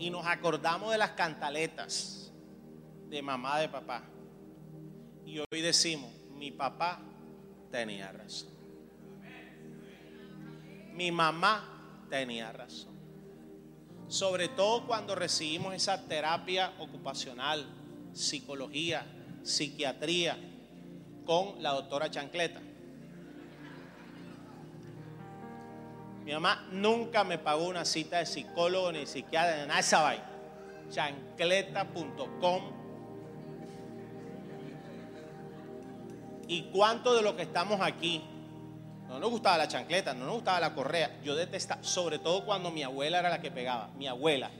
y nos acordamos de las cantaletas de mamá, de papá. Y hoy decimos, mi papá tenía razón. Mi mamá tenía razón. Sobre todo cuando recibimos esa terapia ocupacional, psicología, psiquiatría con la doctora Chancleta. Mi mamá nunca me pagó una cita de psicólogo ni psiquiatra, ni nada de esa vaina. Chancleta.com. ¿Y cuánto de lo que estamos aquí? No nos gustaba la chancleta, no nos gustaba la correa. Yo detestaba, sobre todo cuando mi abuela era la que pegaba. Mi abuela.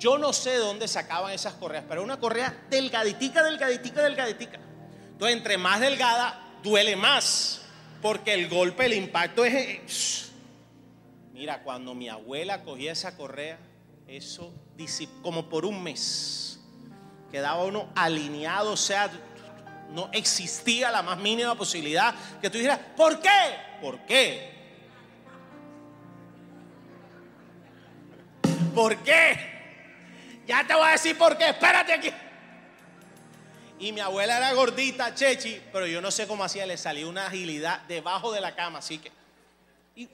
Yo no sé de dónde sacaban esas correas, pero una correa delgaditica, delgaditica, delgaditica. Entonces, entre más delgada, duele más. Porque el golpe, el impacto es Mira, cuando mi abuela cogía esa correa, eso como por un mes quedaba uno alineado, o sea, no existía la más mínima posibilidad que tú dijeras, ¿por qué? ¿Por qué? ¿Por qué? Ya te voy a decir por qué, espérate aquí. Y mi abuela era gordita, chechi, pero yo no sé cómo hacía, le salía una agilidad debajo de la cama, así que. Y,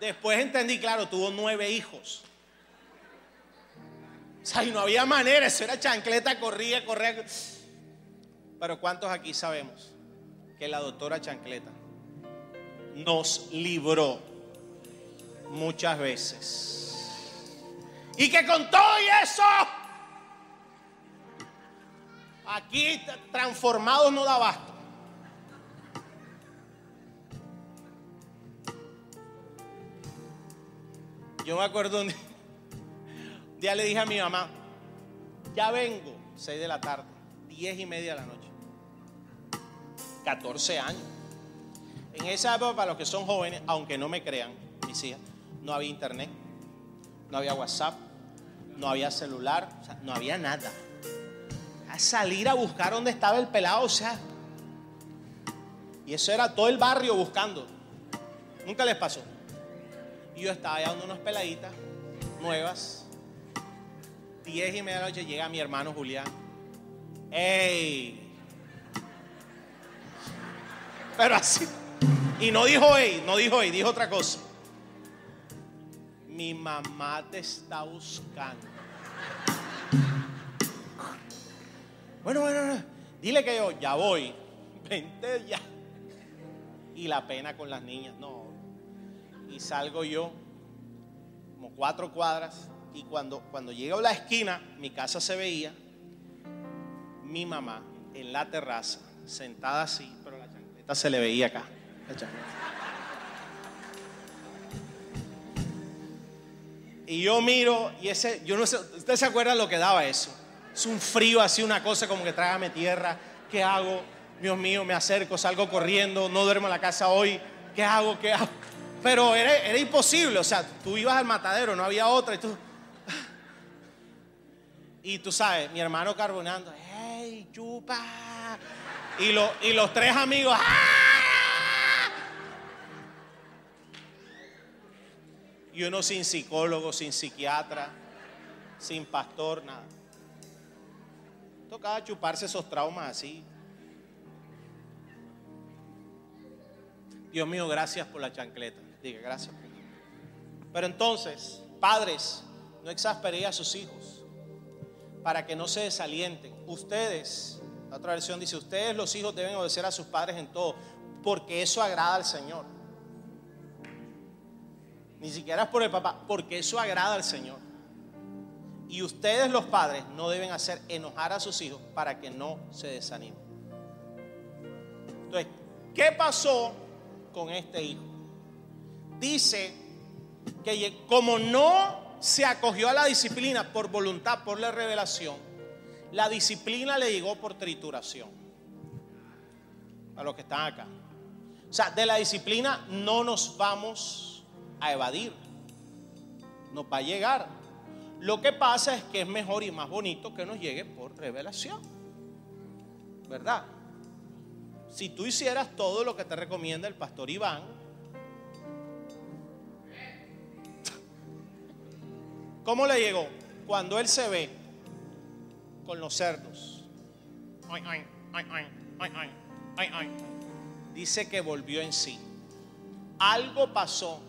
Después entendí, claro, tuvo nueve hijos. O sea, y no había manera, eso era chancleta, corría, corría. Pero ¿cuántos aquí sabemos que la doctora Chancleta nos libró muchas veces? Y que con todo y eso, aquí transformados no da abasto. Yo me acuerdo un día, le dije a mi mamá, ya vengo, 6 de la tarde, 10 y media de la noche. 14 años. En esa época, para los que son jóvenes, aunque no me crean, mis hijas, no había internet, no había WhatsApp, no había celular, no había nada. A salir a buscar dónde estaba el pelado, o sea. Y eso era todo el barrio buscando. Nunca les pasó. Y yo estaba dando unas peladitas nuevas. Diez y media de la noche llega mi hermano Julián. ¡Ey! Pero así. Y no dijo ey, no dijo ey, dijo otra cosa. Mi mamá te está buscando. Bueno, bueno, dile que yo ya voy. Vente ya. Y la pena con las niñas, no y salgo yo como cuatro cuadras y cuando, cuando llego a la esquina, mi casa se veía, mi mamá en la terraza, sentada así, pero la chancleta se le veía acá. Y yo miro y ese, yo no sé, ¿ustedes se acuerdan lo que daba eso? Es un frío así, una cosa como que trágame tierra. ¿Qué hago? Dios mío, me acerco, salgo corriendo, no duermo en la casa hoy. ¿Qué hago? ¿Qué hago? Pero era, era imposible, o sea, tú ibas al matadero, no había otra y tú... Y tú sabes, mi hermano carbonando, ¡hey, chupa! Y, lo- y los tres amigos, ¡ah! Y uno sin psicólogo, sin psiquiatra, sin pastor, nada. Tocaba chuparse esos traumas así. Dios mío, gracias por la chancleta. Diga, gracias. Pero entonces, padres, no exasperéis a sus hijos para que no se desalienten. Ustedes, la otra versión dice, ustedes los hijos deben obedecer a sus padres en todo, porque eso agrada al Señor. Ni siquiera es por el papá, porque eso agrada al Señor. Y ustedes los padres no deben hacer enojar a sus hijos para que no se desanimen. Entonces, ¿qué pasó con este hijo? Dice que como no se acogió a la disciplina por voluntad, por la revelación, la disciplina le llegó por trituración. A los que están acá. O sea, de la disciplina no nos vamos a evadir. Nos va a llegar. Lo que pasa es que es mejor y más bonito que nos llegue por revelación. ¿Verdad? Si tú hicieras todo lo que te recomienda el pastor Iván, ¿cómo le llegó? Cuando él se ve con los cerdos. Ay, ay, ay, ay, ay, ay, ay, ay. Dice que volvió en sí. Algo pasó,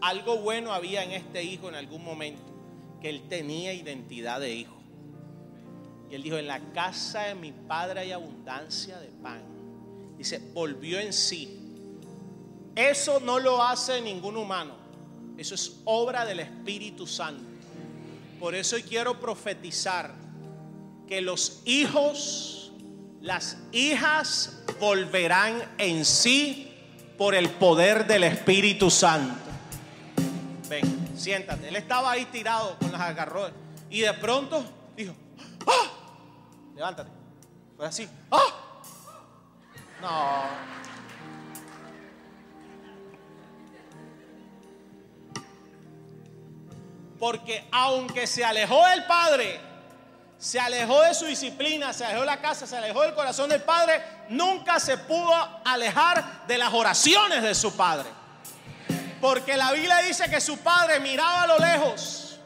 algo bueno había en este hijo en algún momento, que él tenía identidad de hijo. Y él dijo, en la casa de mi padre hay abundancia de pan. Dice, volvió en sí. Eso no lo hace ningún humano. Eso es obra del Espíritu Santo. Por eso quiero profetizar que los hijos, las hijas volverán en sí por el poder del Espíritu Santo. Ven, siéntate. Él estaba ahí tirado con las agarrones y de pronto dijo, ¡ah! Levántate. Fue así, ¡ah! No. Porque aunque se alejó del Padre, se alejó de su disciplina, se alejó de la casa, se alejó del corazón del Padre, nunca se pudo alejar de las oraciones de su Padre. Porque la Biblia dice que su Padre miraba a lo lejos,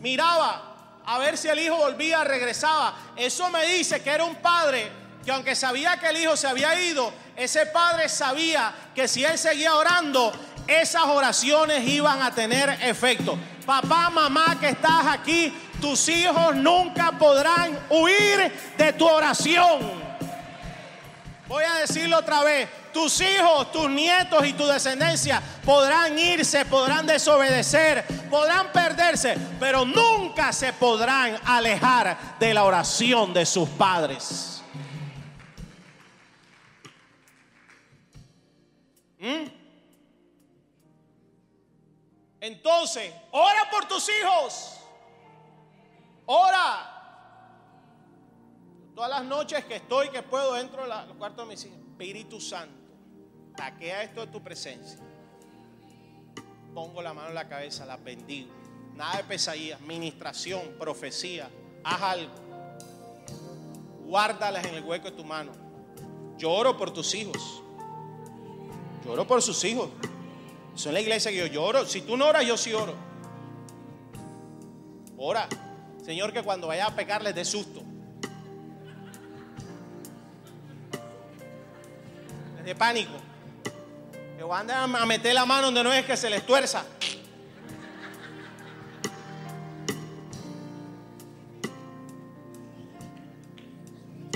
miraba a ver si el hijo volvía, regresaba. Eso me dice que era un padre que aunque sabía que el hijo se había ido, ese padre sabía que si él seguía orando, esas oraciones iban a tener efecto. Papá, mamá que estás aquí, tus hijos nunca podrán huir de tu oración. Voy a decirlo otra vez. Tus hijos, tus nietos y tu descendencia podrán irse, podrán desobedecer, podrán perderse, pero nunca se podrán alejar de la oración de sus padres. ¿Mm? Entonces, ora por tus hijos. Ora. Todas las noches que estoy, que puedo, entro al cuarto de mis hijos. Espíritu Santo, taquea esto de tu presencia. Pongo la mano en la cabeza, las bendigo. Nada de pesadillas, ministración, profecía. Haz algo. Guárdalas en el hueco de tu mano. Lloro por tus hijos. Lloro por sus hijos. Eso es la iglesia que yo lloro. Si tú no oras, yo sí oro. Ora. Señor, que cuando vaya a pecar les dé susto. Les dé pánico. Que van a meter la mano donde no es que se les tuerza.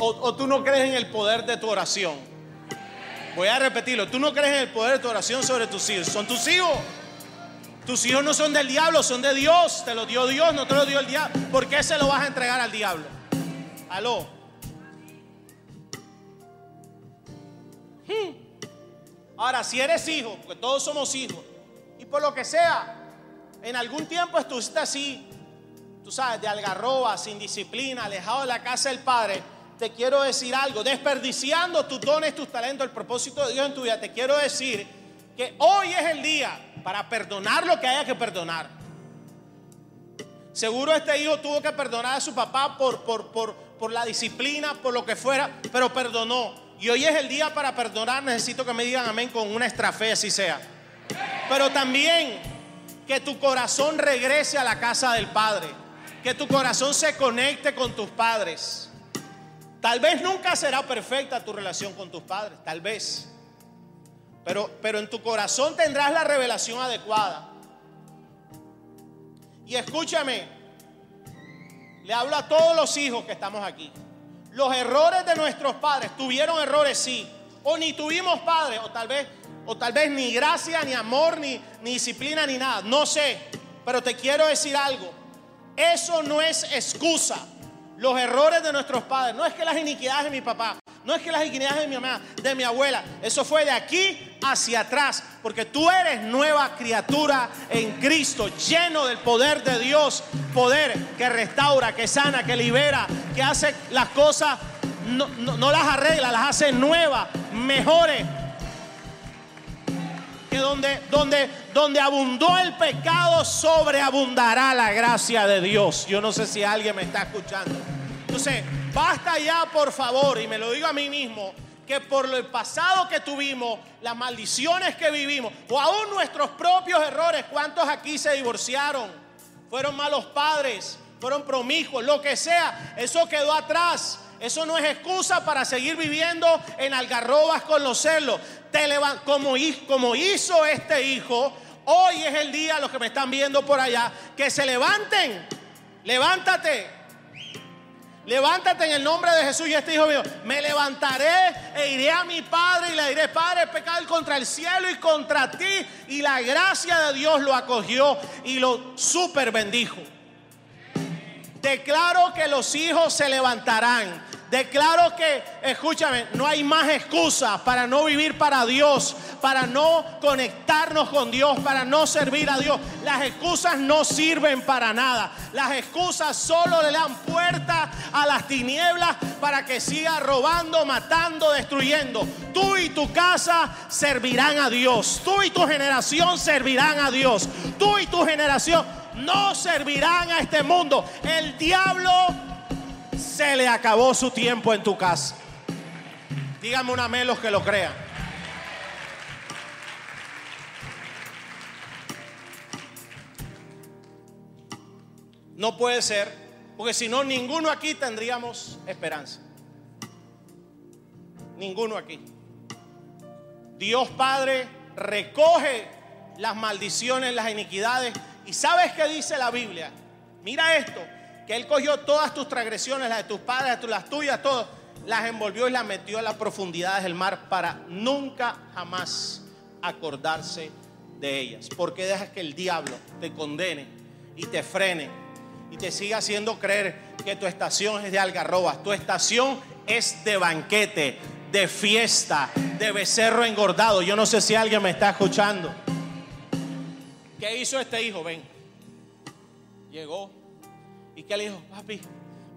O, o tú no crees en el poder de tu oración. Voy a repetirlo. Tú no crees en el poder de tu oración sobre tus hijos. Son tus hijos. Tus hijos no son del diablo, son de Dios. Te lo dio Dios, no te lo dio el diablo. ¿Por qué se lo vas a entregar al diablo? Aló. Hmm. Ahora, si eres hijo, porque todos somos hijos, y por lo que sea, en algún tiempo estuviste así, tú sabes, de algarroba, sin disciplina, alejado de la casa del Padre, te quiero decir algo, desperdiciando tus dones, tus talentos, el propósito de Dios en tu vida, te quiero decir que hoy es el día para perdonar lo que haya que perdonar. Seguro este hijo tuvo que perdonar a su papá por, por, por, por la disciplina, por lo que fuera, pero perdonó. Y hoy es el día para perdonar. Necesito que me digan amén con una estrafe, así sea. Pero también que tu corazón regrese a la casa del Padre. Que tu corazón se conecte con tus padres. Tal vez nunca será perfecta tu relación con tus padres, tal vez. Pero, pero en tu corazón tendrás la revelación adecuada. Y escúchame, le hablo a todos los hijos que estamos aquí. Los errores de nuestros padres, tuvieron errores, sí. O ni tuvimos padres, o tal vez, o tal vez ni gracia, ni amor, ni, ni disciplina, ni nada. No sé. Pero te quiero decir algo. Eso no es excusa. Los errores de nuestros padres. No es que las iniquidades de mi papá. No es que las iniquidades de mi mamá, de mi abuela. Eso fue de aquí hacia atrás. Porque tú eres nueva criatura en Cristo, lleno del poder de Dios. Poder que restaura, que sana, que libera, que hace las cosas, no, no las arregla, las hace nuevas, mejores. Que donde, donde, donde abundó el pecado, sobreabundará la gracia de Dios. Yo no sé si alguien me está escuchando. Entonces, Basta ya, por favor, y me lo digo a mí mismo, que por el pasado que tuvimos, las maldiciones que vivimos, o aún nuestros propios errores, ¿cuántos aquí se divorciaron? Fueron malos padres, fueron promijos, lo que sea, eso quedó atrás. Eso no es excusa para seguir viviendo en algarrobas con los celos. Te como, como hizo este hijo, hoy es el día, los que me están viendo por allá, que se levanten. Levántate, Levántate en el nombre de Jesús y este hijo mío. Me levantaré e iré a mi padre y le diré, Padre, pecado contra el cielo y contra ti. Y la gracia de Dios lo acogió y lo super bendijo. Declaro que los hijos se levantarán. Declaro que, escúchame, no hay más excusas para no vivir para Dios, para no conectarnos con Dios, para no servir a Dios. Las excusas no sirven para nada. Las excusas solo le dan puerta a las tinieblas para que siga robando, matando, destruyendo. Tú y tu casa servirán a Dios. Tú y tu generación servirán a Dios. Tú y tu generación no servirán a este mundo. El diablo se le acabó su tiempo en tu casa. Dígame una amén los que lo crean. No puede ser, porque si no, ninguno aquí tendríamos esperanza. Ninguno aquí. Dios Padre recoge las maldiciones, las iniquidades. ¿Y sabes qué dice la Biblia? Mira esto que Él cogió todas tus transgresiones, las de tus padres, las tuyas, todas, las envolvió y las metió a las profundidades del mar para nunca jamás acordarse de ellas. Porque dejas que el diablo te condene y te frene y te siga haciendo creer que tu estación es de algarrobas, tu estación es de banquete, de fiesta, de becerro engordado. Yo no sé si alguien me está escuchando. ¿Qué hizo este hijo? Ven. Llegó, ¿Y qué le dijo? Papi,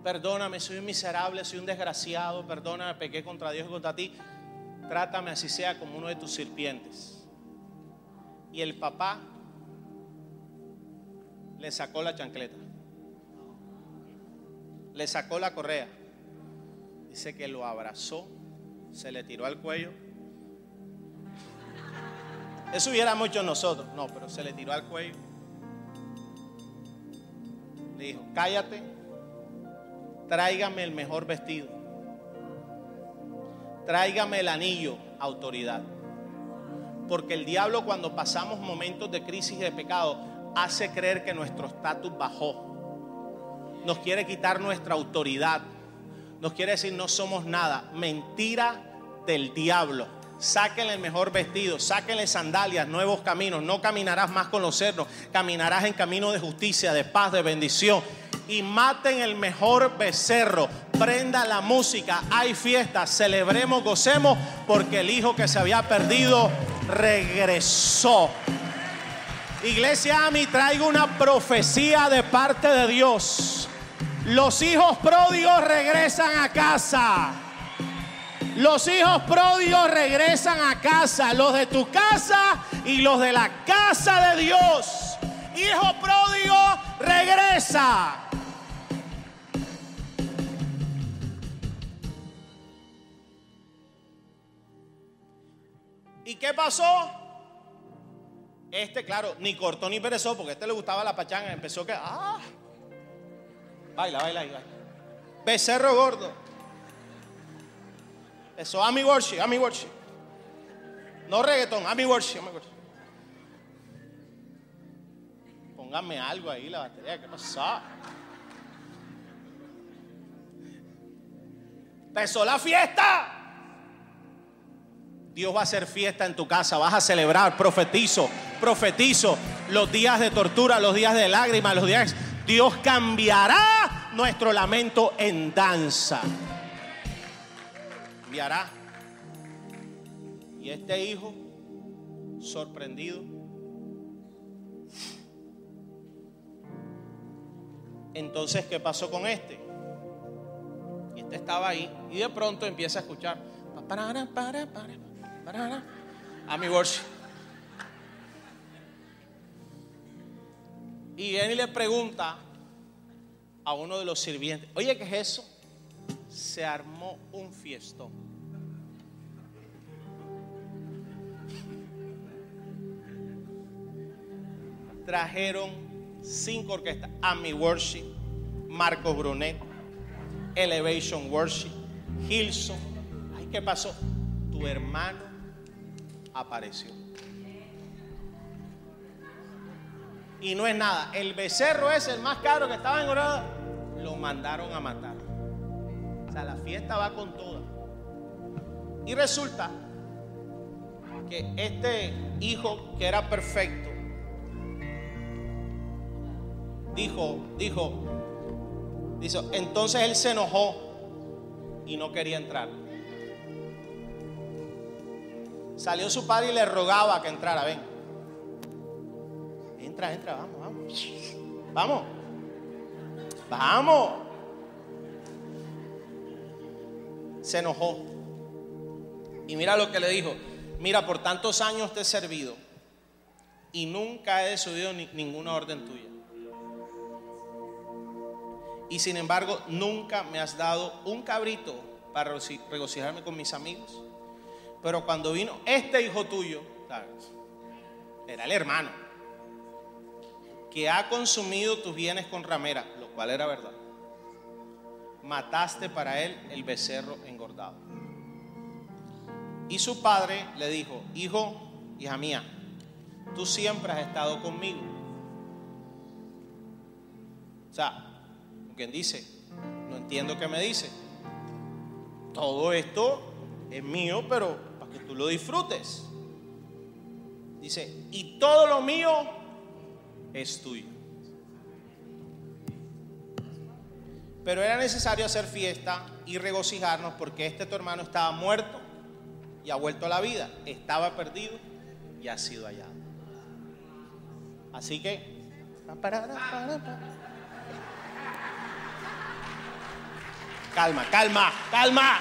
perdóname, soy un miserable, soy un desgraciado, perdóname, pequé contra Dios y contra ti. Trátame así sea como uno de tus sirvientes. Y el papá le sacó la chancleta. Le sacó la correa. Dice que lo abrazó, se le tiró al cuello. Eso hubiera mucho nosotros. No, pero se le tiró al cuello dijo, cállate, tráigame el mejor vestido, tráigame el anillo, autoridad. Porque el diablo cuando pasamos momentos de crisis y de pecado hace creer que nuestro estatus bajó. Nos quiere quitar nuestra autoridad. Nos quiere decir no somos nada. Mentira del diablo. Sáquenle el mejor vestido, sáquenle sandalias, nuevos caminos. No caminarás más con los cerdos, caminarás en camino de justicia, de paz, de bendición. Y maten el mejor becerro. Prenda la música, hay fiesta, celebremos, gocemos, porque el hijo que se había perdido regresó. Iglesia Ami, traigo una profecía de parte de Dios. Los hijos pródigos regresan a casa. Los hijos pródigos regresan a casa, los de tu casa y los de la casa de Dios. Hijo pródigo, regresa. ¿Y qué pasó? Este, claro, ni cortó ni perezó porque a este le gustaba la pachanga. Empezó que, ah, baila, baila, baila. Becerro gordo. Eso, a mi worship, a mi worship. No reggaetón, a mi worship, a mi worship. Póngame algo ahí, la batería, ¿qué pasa? Empezó la fiesta. Dios va a hacer fiesta en tu casa, vas a celebrar, profetizo, profetizo los días de tortura, los días de lágrimas, los días... Dios cambiará nuestro lamento en danza. Y este hijo, sorprendido, entonces, ¿qué pasó con este? Este estaba ahí y de pronto empieza a escuchar. A mi worship. Y viene y le pregunta a uno de los sirvientes, oye, ¿qué es eso? Se armó un fiestón. Trajeron cinco orquestas, A mi Worship, Marco Brunet, Elevation Worship, Hilson. Ay, ¿qué pasó? Tu hermano apareció. Y no es nada. El becerro es el más caro que estaba en Lo mandaron a matar. O sea, la fiesta va con toda. Y resulta que este hijo que era perfecto dijo, dijo, dijo, entonces él se enojó y no quería entrar. Salió su padre y le rogaba que entrara, ven. Entra, entra, vamos, vamos. Vamos. Vamos. Se enojó. Y mira lo que le dijo. Mira, por tantos años te he servido y nunca he desoído ninguna orden tuya. Y sin embargo, nunca me has dado un cabrito para regocijarme con mis amigos. Pero cuando vino este hijo tuyo, era el hermano, que ha consumido tus bienes con ramera, lo cual era verdad. Mataste para él el becerro engordado. Y su padre le dijo, hijo, hija mía, tú siempre has estado conmigo. O sea, quien dice, no entiendo qué me dice. Todo esto es mío, pero que tú lo disfrutes. Dice, y todo lo mío es tuyo. Pero era necesario hacer fiesta y regocijarnos porque este tu hermano estaba muerto y ha vuelto a la vida. Estaba perdido y ha sido hallado. Así que... Calma, calma, calma.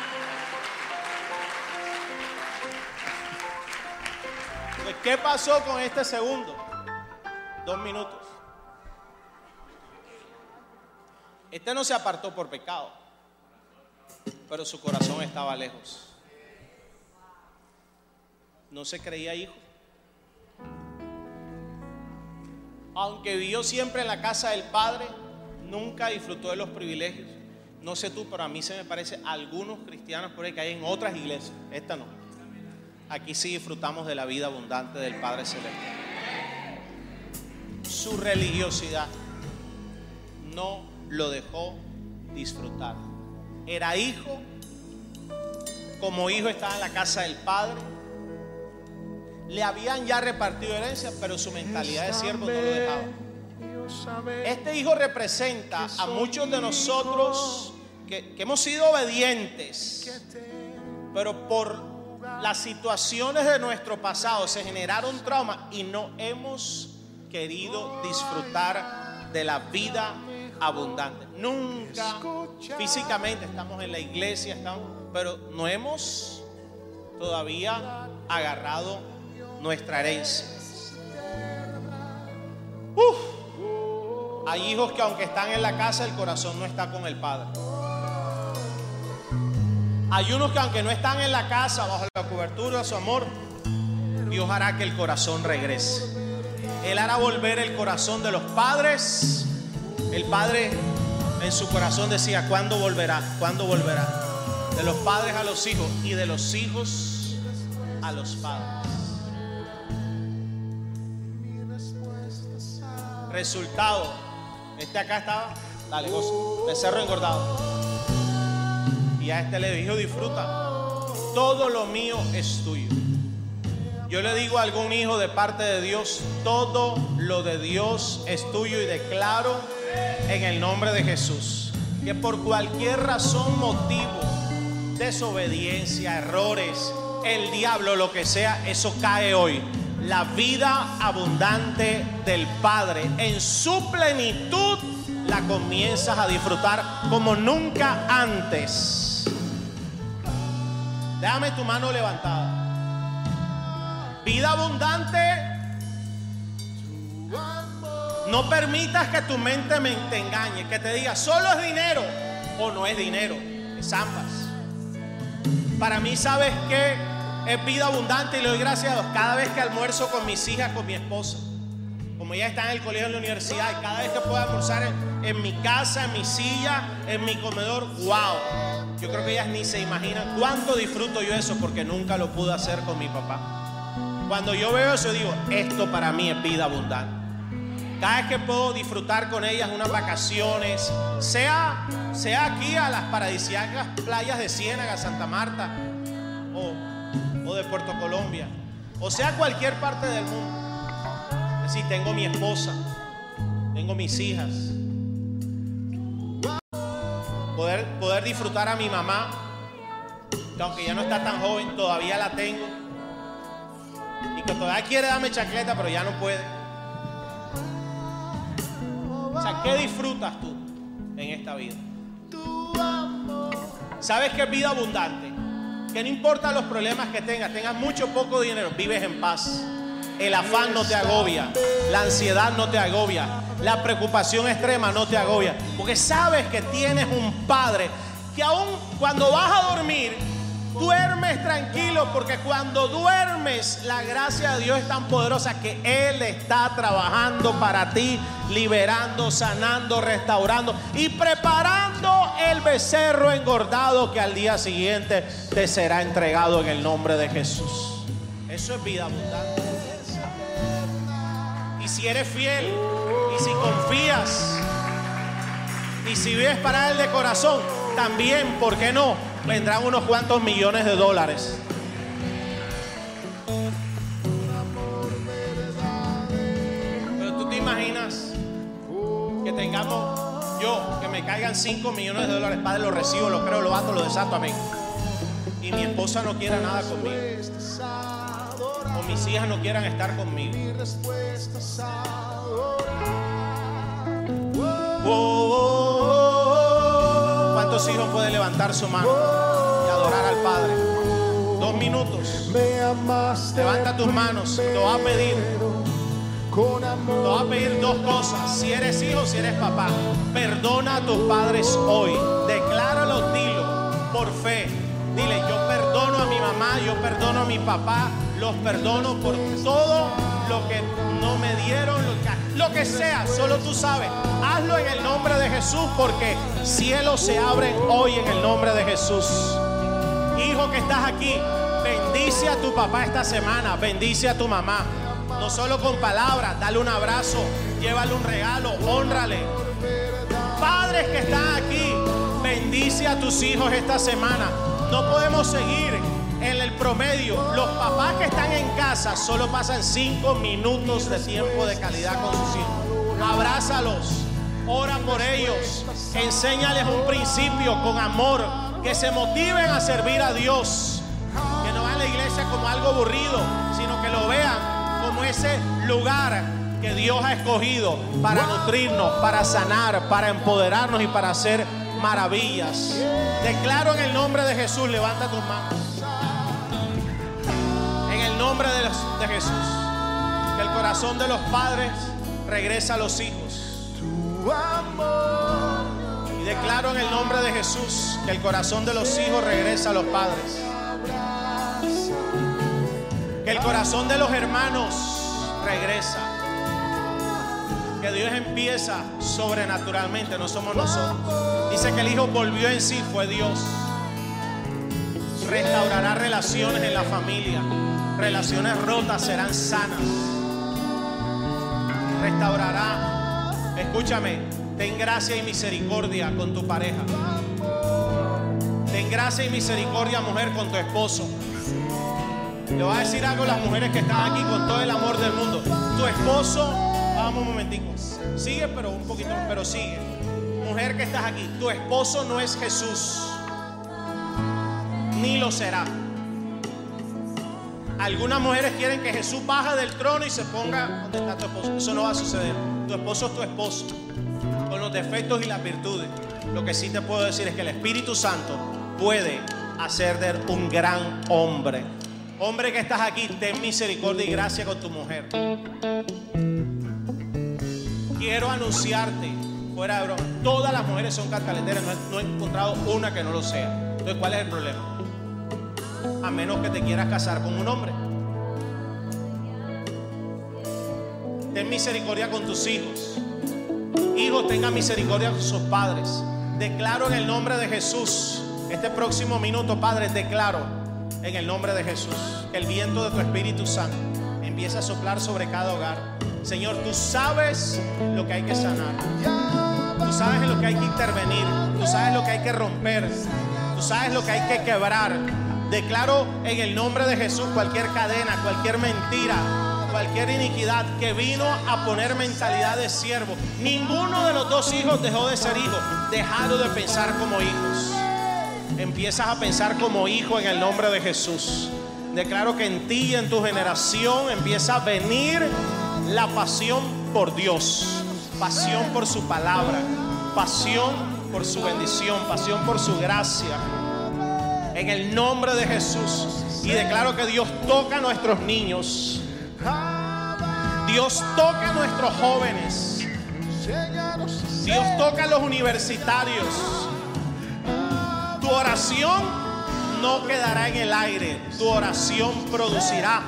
¿Qué pasó con este segundo? Dos minutos. Este no se apartó por pecado, pero su corazón estaba lejos. No se creía hijo. Aunque vivió siempre en la casa del Padre, nunca disfrutó de los privilegios. No sé tú, pero a mí se me parece algunos cristianos por ahí que hay en otras iglesias. Esta no aquí sí disfrutamos de la vida abundante del Padre Celestial. Su religiosidad no lo dejó disfrutar. Era hijo, como hijo estaba en la casa del Padre. Le habían ya repartido herencia, pero su mentalidad de siervo no lo dejaba. Este hijo representa a muchos de nosotros que, que hemos sido obedientes, pero por las situaciones de nuestro pasado se generaron traumas y no hemos querido disfrutar de la vida abundante. Nunca físicamente estamos en la iglesia, estamos, pero no hemos todavía agarrado nuestra herencia. Uf. Hay hijos que aunque están en la casa, el corazón no está con el padre. Hay unos que aunque no están en la casa, bajo la cobertura de su amor, Dios hará que el corazón regrese. Él hará volver el corazón de los padres. El padre en su corazón decía, ¿cuándo volverá? ¿Cuándo volverá? De los padres a los hijos y de los hijos a los padres. Resultado, este acá estaba, dale, gozo, becerro engordado. Y a este le dijo, disfruta, todo lo mío es tuyo. Yo le digo a algún hijo de parte de Dios, todo lo de Dios es tuyo y declaro en el nombre de Jesús que por cualquier razón, motivo, desobediencia, errores, el diablo, lo que sea, eso cae hoy. La vida abundante del Padre en su plenitud la comienzas a disfrutar como nunca antes. Déjame tu mano levantada. Vida abundante. No permitas que tu mente te engañe, que te diga solo es dinero o no es dinero, es ambas. Para mí, ¿sabes qué? Es vida abundante y le doy gracias a Dios cada vez que almuerzo con mis hijas, con mi esposa. Como ella está en el colegio, en la universidad, y cada vez que puedo almorzar en, en mi casa, en mi silla, en mi comedor, wow. Yo creo que ellas ni se imaginan cuánto disfruto yo eso porque nunca lo pude hacer con mi papá. Cuando yo veo eso, digo, esto para mí es vida abundante. Cada vez que puedo disfrutar con ellas unas vacaciones, sea, sea aquí a las paradisíacas playas de Ciénaga, Santa Marta o, o de Puerto Colombia, o sea cualquier parte del mundo. Es decir, tengo mi esposa, tengo mis hijas. Poder, poder disfrutar a mi mamá, que aunque ya no está tan joven, todavía la tengo. Y que todavía quiere darme chacleta, pero ya no puede. O sea, ¿qué disfrutas tú en esta vida? ¿Sabes qué es vida abundante? Que no importa los problemas que tengas, tengas mucho o poco dinero, vives en paz. El afán no te agobia, la ansiedad no te agobia, la preocupación extrema no te agobia, porque sabes que tienes un padre que aún cuando vas a dormir, duermes tranquilo, porque cuando duermes, la gracia de Dios es tan poderosa que Él está trabajando para ti, liberando, sanando, restaurando y preparando el becerro engordado que al día siguiente te será entregado en el nombre de Jesús. Eso es vida abundante. Y si eres fiel, y si confías, y si vives para Él de corazón, también, ¿por qué no? Vendrán unos cuantos millones de dólares. Pero tú te imaginas que tengamos yo, que me caigan 5 millones de dólares, Padre, lo recibo, lo creo, lo ato, lo desato, amén. Y mi esposa no quiera nada conmigo. O mis hijas no quieran estar conmigo. Oh, oh, oh. ¿Cuántos hijos pueden levantar su mano y adorar al Padre? Dos minutos. Levanta tus manos. Te voy a pedir. Te voy a pedir dos cosas. Si eres hijo, si eres papá, perdona a tus padres hoy. Decláralo, dilo por fe. Dile, yo perdono a mi mamá, yo perdono a mi papá, los perdono por todo lo que no me dieron, lo que, sea, solo tú sabes. Hazlo en el nombre de Jesús porque cielos se abren hoy en el nombre de Jesús. Hijo que estás aquí, bendice a tu papá esta semana, bendice a tu mamá. No solo con palabras, dale un abrazo, llévale un regalo, honrale. Padres que están aquí, bendice a tus hijos esta semana. No podemos seguir promedio. Los papás que están en casa solo pasan cinco minutos de tiempo de calidad con sus hijos. Abrázalos, ora por ellos, enséñales un principio con amor, que se motiven a servir a Dios. Que no vean la iglesia como algo aburrido, sino que lo vean como ese lugar que Dios ha escogido para nutrirnos, para sanar, para empoderarnos y para hacer maravillas. Declaro en el nombre de Jesús, levanta tus manos. Nombre de, de Jesús, que el corazón de los padres regresa a los hijos. Y declaro en el nombre de Jesús que el corazón de los hijos regresa a los padres. Que el corazón de los hermanos regresa. Que Dios empieza sobrenaturalmente, no somos nosotros. Dice que el Hijo volvió en sí, fue Dios. Restaurará relaciones en la familia. Relaciones rotas serán sanas. Restaurará. Escúchame, ten gracia y misericordia con tu pareja. Ten gracia y misericordia, mujer, con tu esposo. Le voy a decir algo a las mujeres que están aquí con todo el amor del mundo. Tu esposo, vamos un momentico. Sigue, pero un poquito, pero sigue. Mujer que estás aquí, tu esposo no es Jesús. Ni lo será. Algunas mujeres quieren que Jesús baje del trono y se ponga donde está tu esposo. Eso no va a suceder. Tu esposo es tu esposo, con los defectos y las virtudes. Lo que sí te puedo decir es que el Espíritu Santo puede hacer de un gran hombre. Hombre que estás aquí, ten misericordia y gracia con tu mujer. Quiero anunciarte, fuera de broma, todas las mujeres son he, no he encontrado una que no lo sea. Entonces, ¿cuál es el problema? A menos que te quieras casar con un hombre. Ten misericordia con tus hijos. Hijos, tengan misericordia con sus padres. Declaro en el nombre de Jesús, este próximo minuto, Padre, declaro en el nombre de Jesús que el viento de tu Espíritu Santo empieza a soplar sobre cada hogar. Señor, tú sabes lo que hay que sanar. Tú sabes en lo que hay que intervenir. Tú sabes lo que hay que romper. Tú sabes lo que hay que quebrar. Declaro en el nombre de Jesús cualquier cadena, cualquier mentira, cualquier iniquidad que vino a poner mentalidad de siervo. Ninguno de los dos hijos dejó de ser hijo. Dejaron de pensar como hijos. Empiezas a pensar como hijo en el nombre de Jesús. Declaro que en ti y en tu generación empieza a venir la pasión por Dios, pasión por su palabra, pasión por su bendición, pasión por su gracia. En el nombre de Jesús. Y declaro que Dios toca a nuestros niños. Dios toca a nuestros jóvenes. Dios toca a los universitarios. Tu oración no quedará en el aire. Tu oración producirá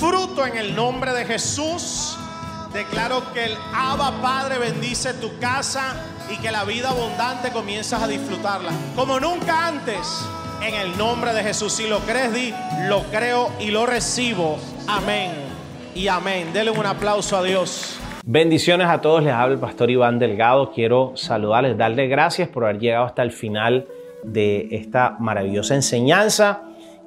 fruto en el nombre de Jesús. Declaro que el Abba Padre bendice tu casa y que la vida abundante comienzas a disfrutarla como nunca antes. En el nombre de Jesús. Si lo crees, di, lo creo y lo recibo. Amén. Y amén. Denle un aplauso a Dios. Bendiciones a todos, les habla el pastor Iván Delgado. Quiero saludarles, darles gracias por haber llegado hasta el final de esta maravillosa enseñanza.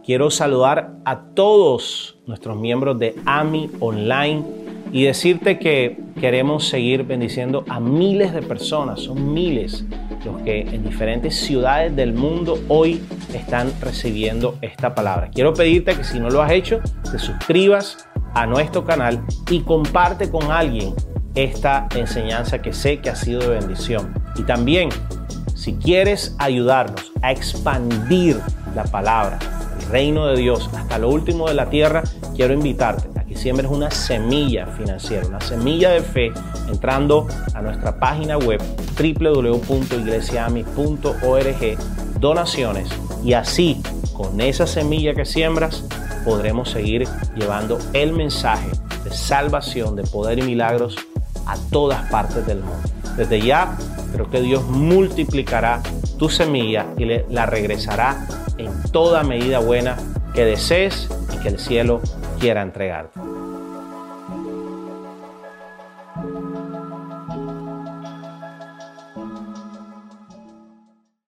Quiero saludar a todos nuestros miembros de AMI Online y decirte que queremos seguir bendiciendo a miles de personas, son miles los que en diferentes ciudades del mundo hoy están recibiendo esta palabra. Quiero pedirte que si no lo has hecho, te suscribas a nuestro canal y comparte con alguien esta enseñanza que sé que ha sido de bendición. Y también, si quieres ayudarnos a expandir la palabra, reino de Dios hasta lo último de la tierra, quiero invitarte a que siembres una semilla financiera, una semilla de fe, entrando a nuestra página web www.iglesiami.org, donaciones, y así, con esa semilla que siembras, podremos seguir llevando el mensaje de salvación, de poder y milagros a todas partes del mundo. Desde ya, creo que Dios multiplicará tu semilla y le, la regresará en toda medida buena que desees y que el cielo quiera entregarte.